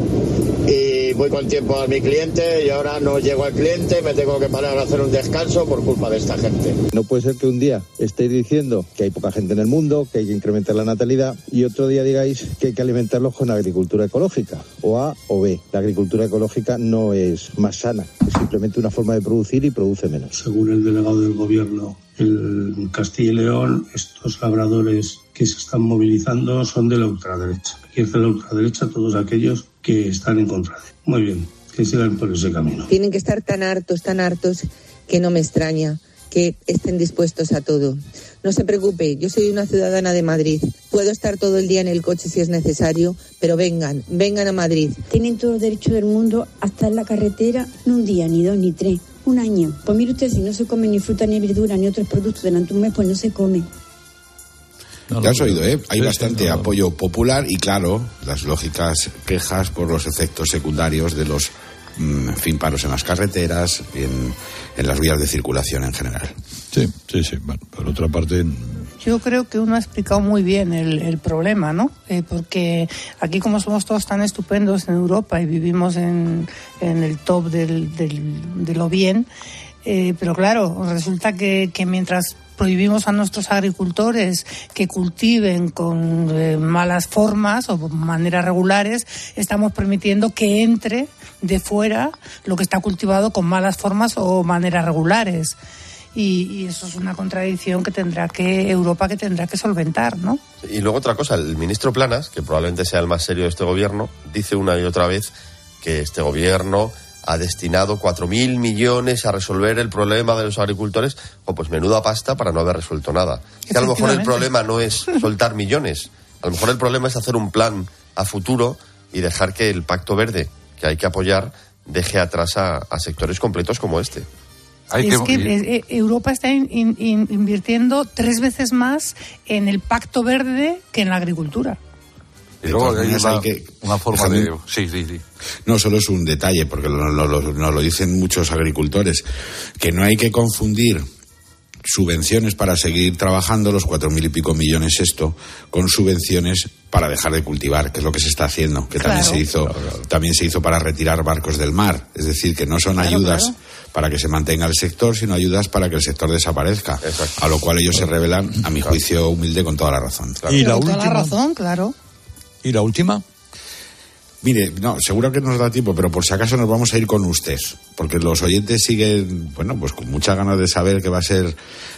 y voy con tiempo a mi cliente y ahora no llego al cliente, me tengo que parar a hacer un descanso por culpa de esta gente. No puede ser que un día estéis diciendo que hay poca gente en el mundo, que hay que incrementar la natalidad y otro día digáis que hay que alimentarlos con agricultura ecológica, o A o B. La agricultura ecológica no es más sana, es simplemente una forma de producir y produce menos. Según el delegado del gobierno en Castilla y León, estos labradores que se están movilizando son de la ultraderecha. Y es de la ultraderecha todos aquellos que están en contra de. Muy bien, que sigan por ese camino. Tienen que estar tan hartos, tan hartos, que no me extraña que estén dispuestos a todo. No se preocupe, yo soy una ciudadana de Madrid. Puedo estar todo el día en el coche si es necesario, pero vengan, vengan a Madrid. Tienen todo el derecho del mundo a estar en la carretera, no un día, ni dos, ni tres, un año. Pues mire usted, si no se come ni fruta, ni verdura, ni otros productos durante un mes, pues no se come. Ya has oído, ¿eh? Hay bastante apoyo popular y, claro, las lógicas quejas por los efectos secundarios de los mm, en fin, paros en las carreteras y en, en, las vías de circulación en general. Sí, sí, sí. Bueno, por otra parte. Yo creo que uno ha explicado muy bien el, el problema, ¿no? Eh, porque aquí, como somos todos tan estupendos en Europa y vivimos en, en el top del, del, de lo bien, eh, pero claro, resulta que, que mientras prohibimos a nuestros agricultores que cultiven con eh, malas formas o maneras regulares, estamos permitiendo que entre de fuera lo que está cultivado con malas formas o maneras regulares. Y, y, eso es una contradicción que tendrá que Europa que tendrá que solventar, ¿no? Y luego otra cosa, el ministro Planas, que probablemente sea el más serio de este gobierno, dice una y otra vez que este gobierno ha destinado 4.000 millones a resolver el problema de los agricultores, o pues menuda pasta para no haber resuelto nada. Que a lo mejor el problema no es soltar millones, a lo mejor el problema es hacer un plan a futuro y dejar que el Pacto Verde, que hay que apoyar, deje atrás a, a sectores completos como este. Hay es que, que eh, Europa está in, in, invirtiendo tres veces más en el Pacto Verde que en la agricultura. Y luego hay una, hay que, una forma de... Sí, sí, sí. No solo es un detalle, porque nos lo, lo, lo, lo, dicen muchos agricultores, que no hay que confundir subvenciones para seguir trabajando, los cuatro mil y pico millones esto, con subvenciones para dejar de cultivar, que es lo que se está haciendo, que claro. también se hizo, claro, claro. también se hizo para retirar barcos del mar. Es decir, que no son ayudas para que se mantenga el sector, sino ayudas para que el sector desaparezca. Exacto. A lo cual ellos se revelan, a mi juicio humilde, con toda la razón. Y la última. Toda la razón, claro. ¿Y la última? Mire, no, seguro que nos da tiempo, pero por si acaso nos vamos a ir con usted, porque los oyentes siguen, bueno, pues con muchas ganas de saber qué va a ser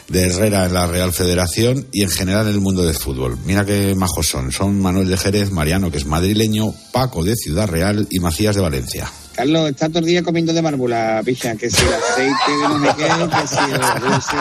de Herrera en la Real Federación y en general en el mundo del fútbol. Mira qué majos son. Son Manuel de Jerez, Mariano, que es madrileño, Paco de Ciudad Real y Macías de Valencia. Carlos, está todo el día comiendo de mármula, picha, que si el aceite de no me qué, que si el dulce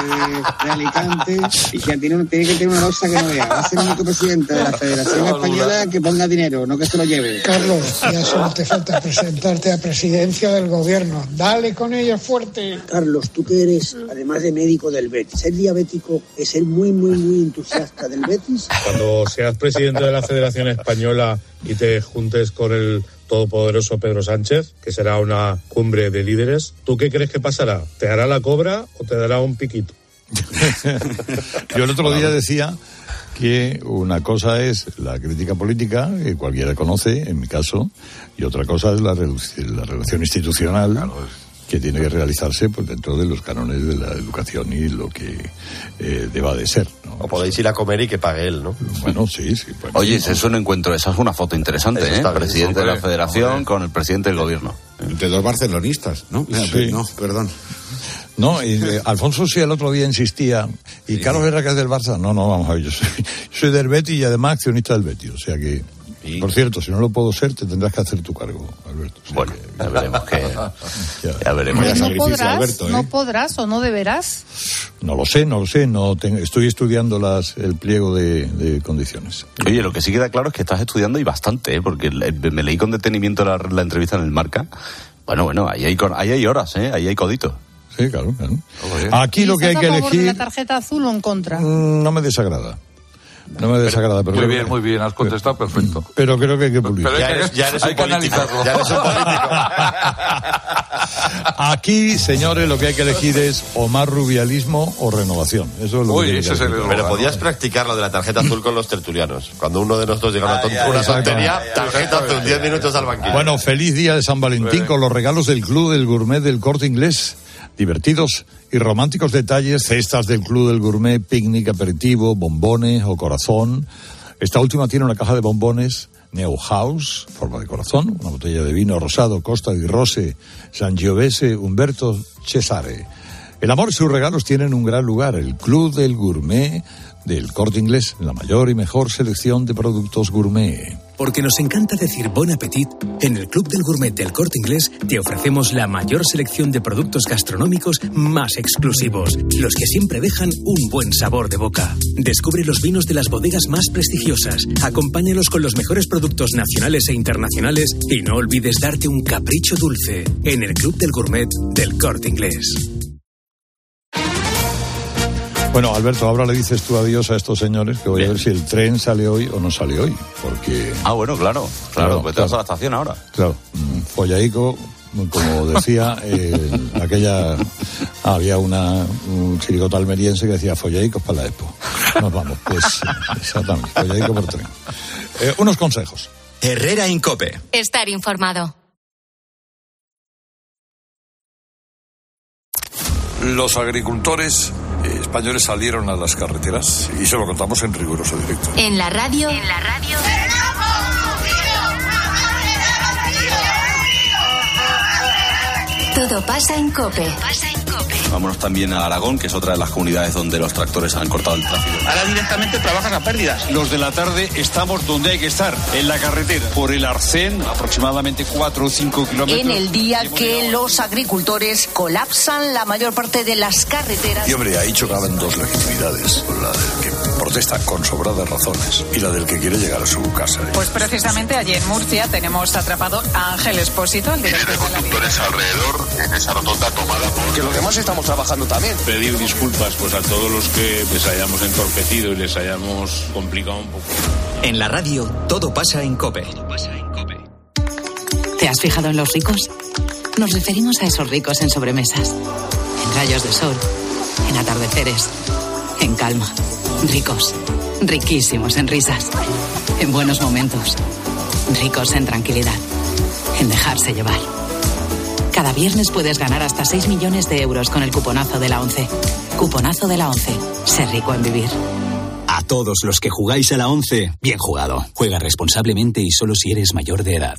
de Alicante, y que tiene, tiene que tener una losa que no vea. Va a ser el único presidente de la Federación Española que ponga dinero, no que se lo lleve. Carlos, ya solo te falta presentarte a presidencia del gobierno. Dale con ella fuerte. Carlos, tú que eres, además de médico del Betis, ser diabético es ser muy, muy, muy entusiasta del Betis. Cuando seas presidente de la Federación Española y te juntes con el todopoderoso Pedro Sánchez, que será una cumbre de líderes. ¿Tú qué crees que pasará? ¿Te hará la cobra o te dará un piquito? Yo el otro día decía que una cosa es la crítica política, que cualquiera conoce, en mi caso, y otra cosa es la, la relación institucional. Claro, que tiene que realizarse pues, dentro de los cánones de la educación y lo que eh, deba de ser. ¿no? O podéis ir a comer y que pague él, ¿no? Bueno, sí, sí. Bueno, Oye, eso es un encuentro, esa es una foto interesante, ¿eh? El presidente de la federación con el presidente del gobierno. Entre dos barcelonistas, ¿no? Sí. No, perdón. No, y eh, Alfonso sí el otro día insistía. ¿Y Carlos Herrera que es del Barça? No, no, vamos a ver, yo soy, yo soy del Betis y además accionista del Betis. O sea que, por cierto, si no lo puedo ser, te tendrás que hacer tu cargo, Alberto. Bueno, ya veremos que... Ya veremos. Vaya no podrás, Alberto, ¿eh? no podrás o no deberás. No lo sé, no lo sé. No estoy estudiando las, el pliego de, de condiciones. Oye, lo que sí queda claro es que estás estudiando y bastante, ¿eh? porque le- me leí con detenimiento la, la entrevista en el Marca. Bueno, bueno, ahí hay, ahí hay horas, ¿eh? ahí hay coditos. Sí, claro, claro. Aquí lo que hay ¿Estás que de la elegir tarjeta azul o en contra? mm, no me desagrada. No me desagrada, pero Muy bien, muy bien, has contestado perfecto. Pero creo que hay que pulir. Pero hay que- hay que analizarlo. Aquí, señores, lo que hay que elegir es o más rubialismo o renovación. Eso es lo que tiene que elegir. Pero podías practicar lo de la tarjeta azul con los tertulianos. Cuando uno de nosotros llega a una, ay, una ay, tontería, tarjeta azul, 10 minutos al banquillo. Bueno, feliz día de San Valentín con los regalos del Club del Gourmet del Corte Inglés. Divertidos y románticos detalles, cestas del Club del Gourmet, picnic, aperitivo, bombones o corazón. Esta última tiene una caja de bombones Neo House, forma de corazón, una botella de vino rosado Costa di Rose, Sangiovese, Humberto Cesare. El amor y sus regalos tienen un gran lugar, el Club del Gourmet del Corte Inglés, la mayor y mejor selección de productos gourmet. Porque nos encanta decir bon appetit, en el Club del Gourmet del Corte Inglés te ofrecemos la mayor selección de productos gastronómicos más exclusivos, los que siempre dejan un buen sabor de boca. Descubre los vinos de las bodegas más prestigiosas, acompáñalos con los mejores productos nacionales e internacionales y no olvides darte un capricho dulce en el Club del Gourmet del Corte Inglés. Bueno, Alberto, ahora le dices tú adiós a estos señores que voy a ver si el tren sale hoy o no sale hoy, porque... Ah, bueno, claro, claro, pues te vas a la estación ahora. Claro, follaico, como decía, eh, aquella... había una, un chirigota almeriense que decía follaicos para la expo. Nos vamos, pues exactamente, follaico por tren. Eh, unos consejos. Herrera Incope. Estar informado. Los agricultores españoles salieron a las carreteras y se lo contamos en riguroso directo. En la radio. En la radio. Todo pasa en Cope. Vámonos también a Aragón, que es otra de las comunidades donde los tractores han cortado el tráfico. Ahora directamente trabajan a pérdidas. Los de la tarde estamos donde hay que estar, en la carretera. Por el Arcén, aproximadamente 4 o 5 kilómetros. En el día que los agricultores colapsan la mayor parte de las carreteras. Y hombre, ahí chocaban dos legitimidades. La del que protesta con sobradas razones y la del que quiere llegar a su casa. Pues precisamente allí en Murcia tenemos atrapado a Ángel Espósito, el director de la alrededor en esa rotonda tomada por... Que los demás estamos trabajando también. Pedir disculpas pues a todos los que les hayamos entorpecido y les hayamos complicado un poco. En la radio, todo pasa en Cope. ¿Te has fijado en los ricos? Nos referimos a esos ricos en sobremesas, en rayos de sol, en atardeceres, en calma. Ricos, riquísimos en risas, en buenos momentos, ricos en tranquilidad, en dejarse llevar. Cada viernes puedes ganar hasta 6 millones de euros con el cuponazo de la 11. Cuponazo de la 11. Ser rico en vivir. A todos los que jugáis a la 11, bien jugado. Juega responsablemente y solo si eres mayor de edad.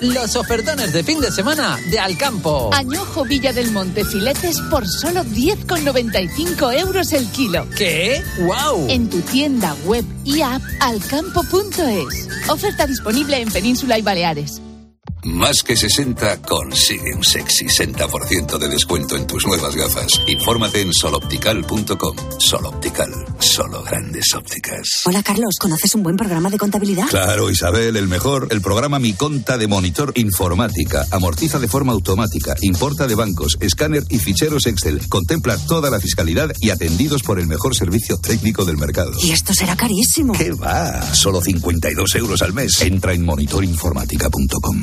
Los ofertones de fin de semana de Alcampo. Añojo Villa del Monte filetes por solo 10,95 euros el kilo. ¿Qué? ¡Wow! En tu tienda web y app alcampo.es. Oferta disponible en Península y Baleares. Más que 60 consigue un sexy 60% de descuento en tus nuevas gafas. Infórmate en soloptical.com. Soloptical, solo grandes ópticas. Hola Carlos, ¿conoces un buen programa de contabilidad? Claro, Isabel, el mejor. El programa Mi Conta de Monitor Informática. Amortiza de forma automática, importa de bancos, escáner y ficheros Excel. Contempla toda la fiscalidad y atendidos por el mejor servicio técnico del mercado. Y esto será carísimo. ¿Qué va? Solo 52 euros al mes. Entra en monitorinformática.com.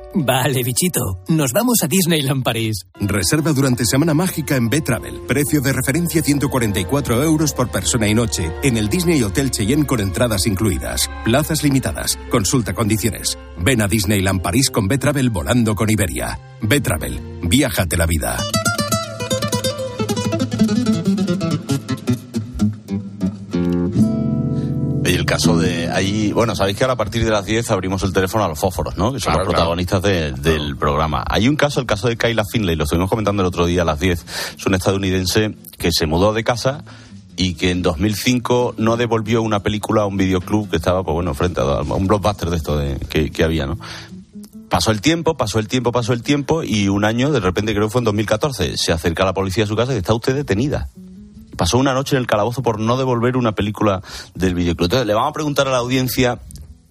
Vale, bichito. Nos vamos a Disneyland París. Reserva durante Semana Mágica en B-Travel. Precio de referencia 144 euros por persona y noche en el Disney Hotel Cheyenne con entradas incluidas. Plazas limitadas. Consulta condiciones. Ven a Disneyland París con B-Travel volando con Iberia. B-Travel. Viájate la vida. Caso de ahí, bueno, sabéis que ahora a partir de las 10 abrimos el teléfono a los fósforos, ¿no? Que son Claro, los protagonistas de- del programa. Hay un caso, el caso de Kyla Finley, lo estuvimos comentando el otro día a las 10. Es un estadounidense que se mudó de casa y que en 2005 no devolvió una película a un videoclub que estaba, pues bueno, frente a a un blockbuster de esto de, que, que había, ¿no? Pasó el tiempo, pasó el tiempo, pasó el tiempo y un año, de repente creo que fue en 2014, se acerca la policía a su casa y está usted detenida. Pasó una noche en el calabozo por no devolver una película del videoclub. Entonces le vamos a preguntar a la audiencia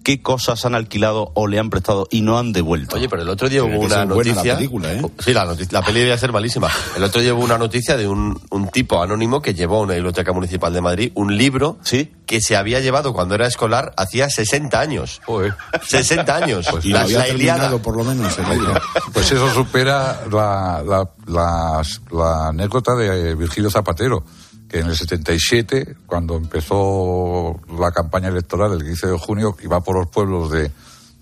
qué cosas han alquilado o le han prestado y no han devuelto. Oye, pero el otro día Tiene hubo que una buena la noticia. película, ¿eh? Sí, la, noti- la peli debía ser malísima. El otro día hubo una noticia de un, un tipo anónimo que llevó a una biblioteca municipal de Madrid un libro que se había llevado cuando era escolar hacía 60 años. 60 años. y lo la, había la Ilíada. terminado por lo menos el libro. Pues eso supera la, la, la- la anécdota de Virgilio Zapatero, que en el 77, cuando empezó la campaña electoral el 15 de junio, iba por los pueblos de,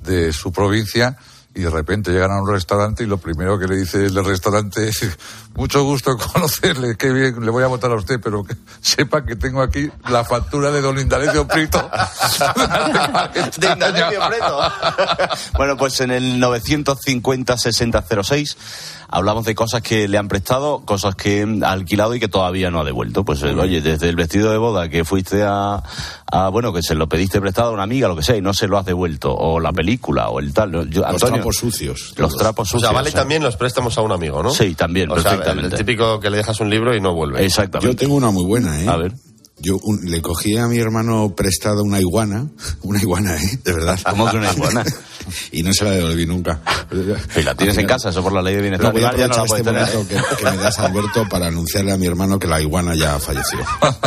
de su provincia y de repente llegan a un restaurante y lo primero que le dice el restaurante es mucho gusto en conocerle, qué bien, le voy a votar a usted, pero que sepa que tengo aquí la factura de don Indalecio Prieto. De Indalecio Prieto. Bueno, pues en el 950-6006 hablamos de cosas que le han prestado, cosas que ha alquilado y que todavía no ha devuelto. Pues eh, oye, desde el vestido de boda que fuiste a, a, bueno, que se lo pediste prestado a una amiga, lo que sea, y no se lo has devuelto, o la película, o el tal. Yo- Los Antonio, trapos sucios. Los trapos O sucios. sea, vale también los préstamos a un amigo, ¿no? Sí, también, O sea, el- perfectamente. el típico que le dejas un libro y no vuelve. Yo tengo una muy buena, ¿eh? A ver. Yo un- le cogí a mi hermano prestado una iguana, una iguana, ¿eh? De verdad. ¿Cómo que una iguana? y no se la devolví nunca. Y la tienes en casa, eso por la ley de bienestar No, voy a no aprovechar la este tener. momento que, que me das, Alberto, para anunciarle a mi hermano que la iguana ya falleció.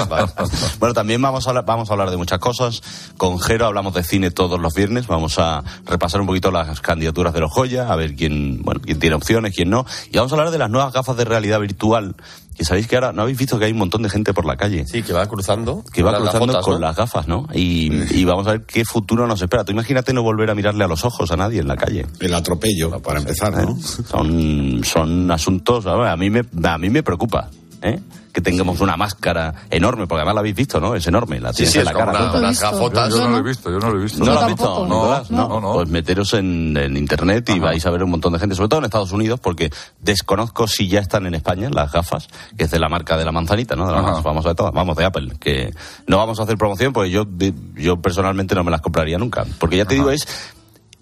Bueno, también vamos a, hablar, vamos a hablar de muchas cosas. Con Jero hablamos de cine todos los viernes. Vamos a repasar un poquito las candidaturas de los Joya, a ver quién, bueno, quién tiene opciones, quién no. Y vamos a hablar de las nuevas gafas de realidad virtual. Que sabéis que ahora no habéis visto que hay un montón de gente por la calle. Sí, que va cruzando. Que va cruzando gafotas, con ¿no? las gafas, ¿no? Y, y vamos a ver qué futuro nos espera. Tú imagínate no volver a mirarle a los ojos a nadie en la calle. El atropello, para empezar, ¿no? Son, son asuntos, a, ver, a mí me, a mí me preocupa, ¿eh? Que tengamos una máscara enorme, porque además la habéis visto, ¿no? Es enorme, la Sí, tienes sí, en la cara. una- unas gafotas. Yo, yo no lo he visto, yo no lo he visto. ¿No lo has visto, No, no, Pues meteros en, en internet y vais a ver un montón de gente, sobre todo en Estados Unidos, porque desconozco si ya están en España las gafas, que es de la marca de la manzanita, ¿no? De la más famosa de todas, vamos, de Apple, que no vamos a hacer promoción porque yo, yo personalmente no me las compraría nunca. Porque ya te digo, es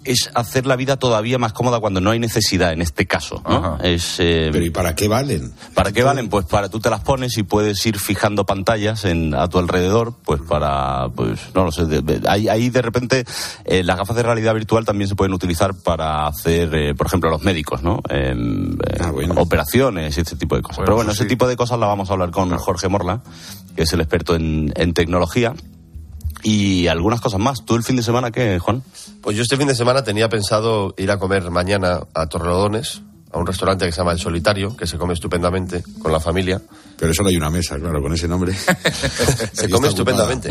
es hacer la vida todavía más cómoda cuando no hay necesidad en este caso. ¿no? Es, eh, Pero ¿y para qué valen? ¿Para qué valen? Pues para tú te las pones y puedes ir fijando pantallas en, a tu alrededor, pues para, pues no lo sé, de- de- ahí, ahí de repente eh, las gafas de realidad virtual también se pueden utilizar para hacer, eh, por ejemplo, los médicos, ¿no? Em, eh, Operaciones y este tipo de cosas. Bueno, Pero bueno, ese tipo de cosas la vamos a hablar con Jorge Morla, que es el experto en, en tecnología. Y algunas cosas más. ¿Tú el fin de semana qué, Juan? Pues yo este fin de semana tenía pensado ir a comer mañana a Torrelodones, a un restaurante que se llama El Solitario, que se come estupendamente con la familia. Pero solo hay una mesa, claro, con ese nombre. Se come estupendamente.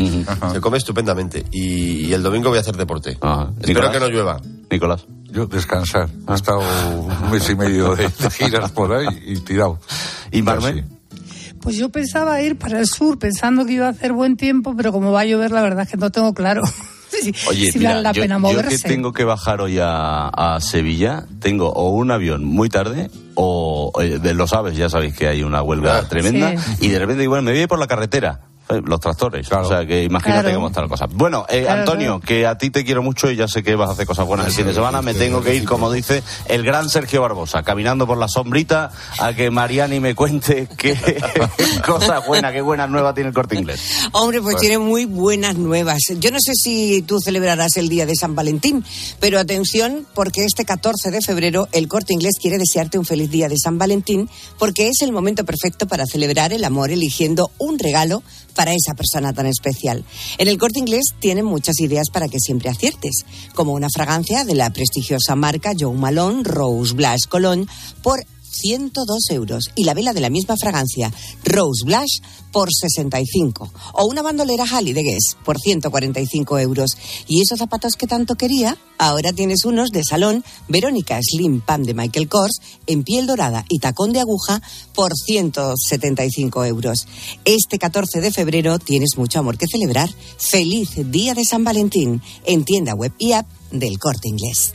Se come estupendamente. Y, y el domingo voy a hacer deporte. Espero Nicolás. que no llueva. Nicolás. Yo descansar. He estado un mes y medio de, de giras por ahí y tirado. ¿Y Marme? Pues yo pensaba ir para el sur pensando que iba a hacer buen tiempo, pero como va a llover, la verdad es que no tengo claro si, Oye, si mira, vale la yo, pena yo moverse. que tengo que bajar hoy a, a Sevilla, tengo o un avión muy tarde o eh, de los aves, ya sabéis que hay una huelga tremenda, Sí. y de repente igual me voy a ir por la carretera. Eh, Los tractores, o sea que imagínate Claro. cómo está la cosa. Bueno, eh, Claro, Antonio, que a ti te quiero mucho y ya sé que vas a hacer cosas buenas el fin de semana. Me tengo que ir, como dice el gran Sergio Barbosa, caminando por la sombrita a que Mariani me cuente qué cosas buenas, qué buenas nuevas tiene el corte inglés. Hombre, pues tiene muy buenas nuevas. Yo no sé si tú celebrarás el día de San Valentín, pero atención, porque este 14 de febrero el Corte Inglés quiere desearte un feliz día de San Valentín, porque es el momento perfecto para celebrar el amor eligiendo un regalo para esa persona tan especial. En el Corte Inglés tienen muchas ideas para que siempre aciertes, como una fragancia de la prestigiosa marca Joe Malone Rose Blush Cologne por 102 euros y la vela de la misma fragancia Rose Blush por 65 o una bandolera Halley de Guess por 145 euros. Y esos zapatos que tanto quería ahora tienes unos de salón Verónica Slim Pam de Michael Kors en piel dorada y tacón de aguja por 175 euros. Este 14 de febrero tienes mucho amor que celebrar. Feliz día de San Valentín en tienda web y app del Corte Inglés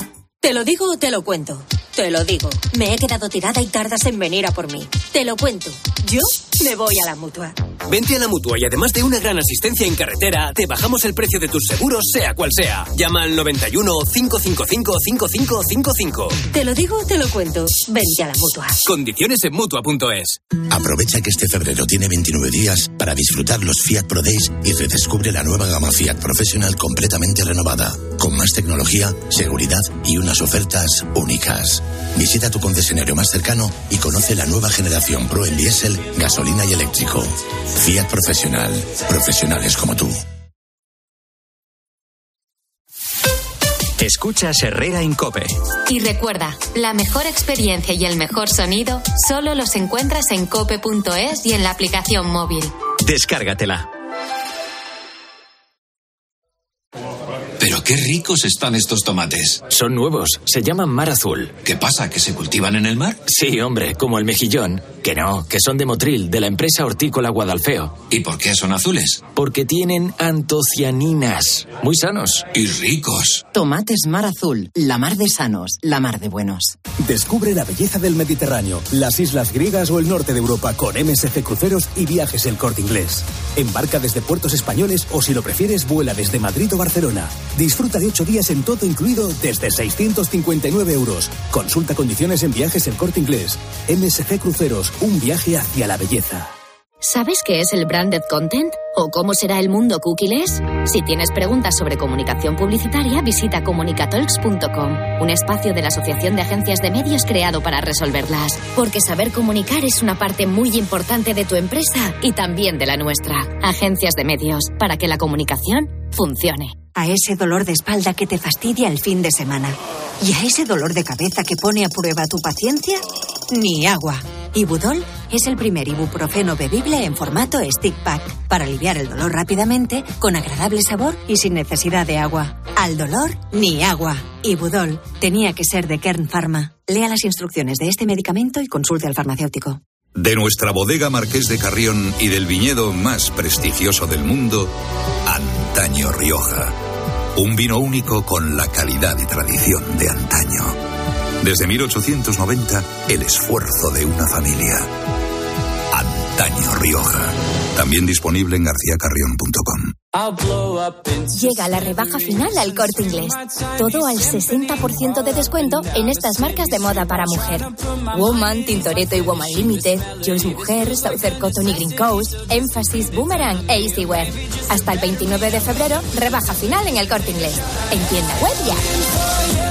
Te lo digo o te lo cuento. Te lo digo. Me he quedado tirada y tardas en venir a por mí. Te lo cuento. Yo me voy a la mutua. Vente a la mutua y además de una gran asistencia en carretera, te bajamos el precio de tus seguros, sea cual sea. Llama al 91 555 5555. Te lo digo o te lo cuento. Vente a la mutua. Condiciones en mutua.es. Aprovecha que este febrero tiene 29 días para disfrutar los Fiat Pro Days y redescubre la nueva gama Fiat Professional completamente renovada, con más tecnología, seguridad y unas ofertas únicas. Visita tu concesionario más cercano y conoce la nueva generación Pro en diésel, gasolina y eléctrico. Fiat Profesional. Profesionales como tú. Escuchas Herrera Incope. Y recuerda, la mejor experiencia y el mejor sonido solo los encuentras en cope.es y en la aplicación móvil. Descárgatela. Qué ricos están estos tomates. Son nuevos, se llaman mar azul. ¿Qué pasa? ¿Que se cultivan en el mar? Sí, hombre, como el mejillón. Que no, que son de Motril, de la empresa hortícola Guadalfeo. ¿Y por qué son azules? Porque tienen antocianinas. Muy sanos. Y ricos. Tomates mar azul, la mar de sanos, la mar de buenos. Descubre la belleza del Mediterráneo, las islas griegas o el norte de Europa con MSC Cruceros y Viajes El Corte Inglés. Embarca desde puertos españoles o si lo prefieres vuela desde Madrid o Barcelona. Disfruta de ocho días en todo incluido desde 659 euros. Consulta condiciones en Viajes El Corte Inglés. MSC Cruceros, un viaje hacia la belleza. ¿Sabes qué es el branded content? ¿O cómo será el mundo cookies? Si tienes preguntas sobre comunicación publicitaria, visita comunicatalks.com, un espacio de la Asociación de Agencias de Medios creado para resolverlas. Porque saber comunicar es una parte muy importante de tu empresa y también de la nuestra. Agencias de Medios, para que la comunicación funcione. A ese dolor de espalda que te fastidia el fin de semana. Y a ese dolor de cabeza que pone a prueba tu paciencia, ni agua. Ibudol es el primer ibuprofeno bebible en formato stick pack para aliviar el dolor rápidamente, con agradable sabor y sin necesidad de agua. Al dolor, ni agua. Ibudol tenía que ser de Kern Pharma. Lea las instrucciones de este medicamento y consulte al farmacéutico. De nuestra bodega Marqués de Carrión y del viñedo más prestigioso del mundo, Antaño Rioja. Un vino único con la calidad y tradición de antaño. Desde 1890, el esfuerzo de una familia. Antaño Rioja. También disponible en garcíacarrión.com. Llega la rebaja final al corte inglés. Todo al 60% de descuento en estas marcas de moda para mujer. Woman, Tintoretto y Woman Limited, Joyce Mujer, Southern Cotton y Green Coast, Emphasis, Boomerang e Easywear. Hasta el 29 de febrero, rebaja final en el corte inglés. En tienda web ya.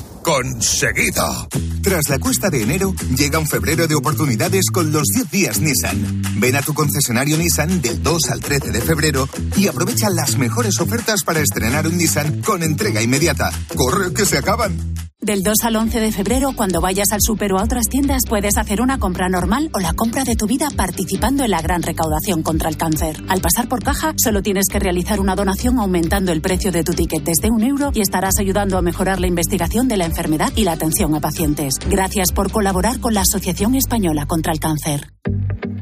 conseguido. Tras la cuesta de enero, llega un febrero de oportunidades con los 10 días Nissan. Ven a tu concesionario Nissan del 2 al 13 de febrero y aprovecha las mejores ofertas para estrenar un Nissan con entrega inmediata. ¡Corre, que se acaban! Del 2 al 11 de febrero, cuando vayas al super o a otras tiendas, puedes hacer una compra normal o la compra de tu vida participando en la gran recaudación contra el cáncer. Al pasar por caja, solo tienes que realizar una donación aumentando el precio de tu ticket desde un euro y estarás ayudando a mejorar la investigación de la enfermedad y la atención a pacientes. Gracias por colaborar con la Asociación Española contra el Cáncer.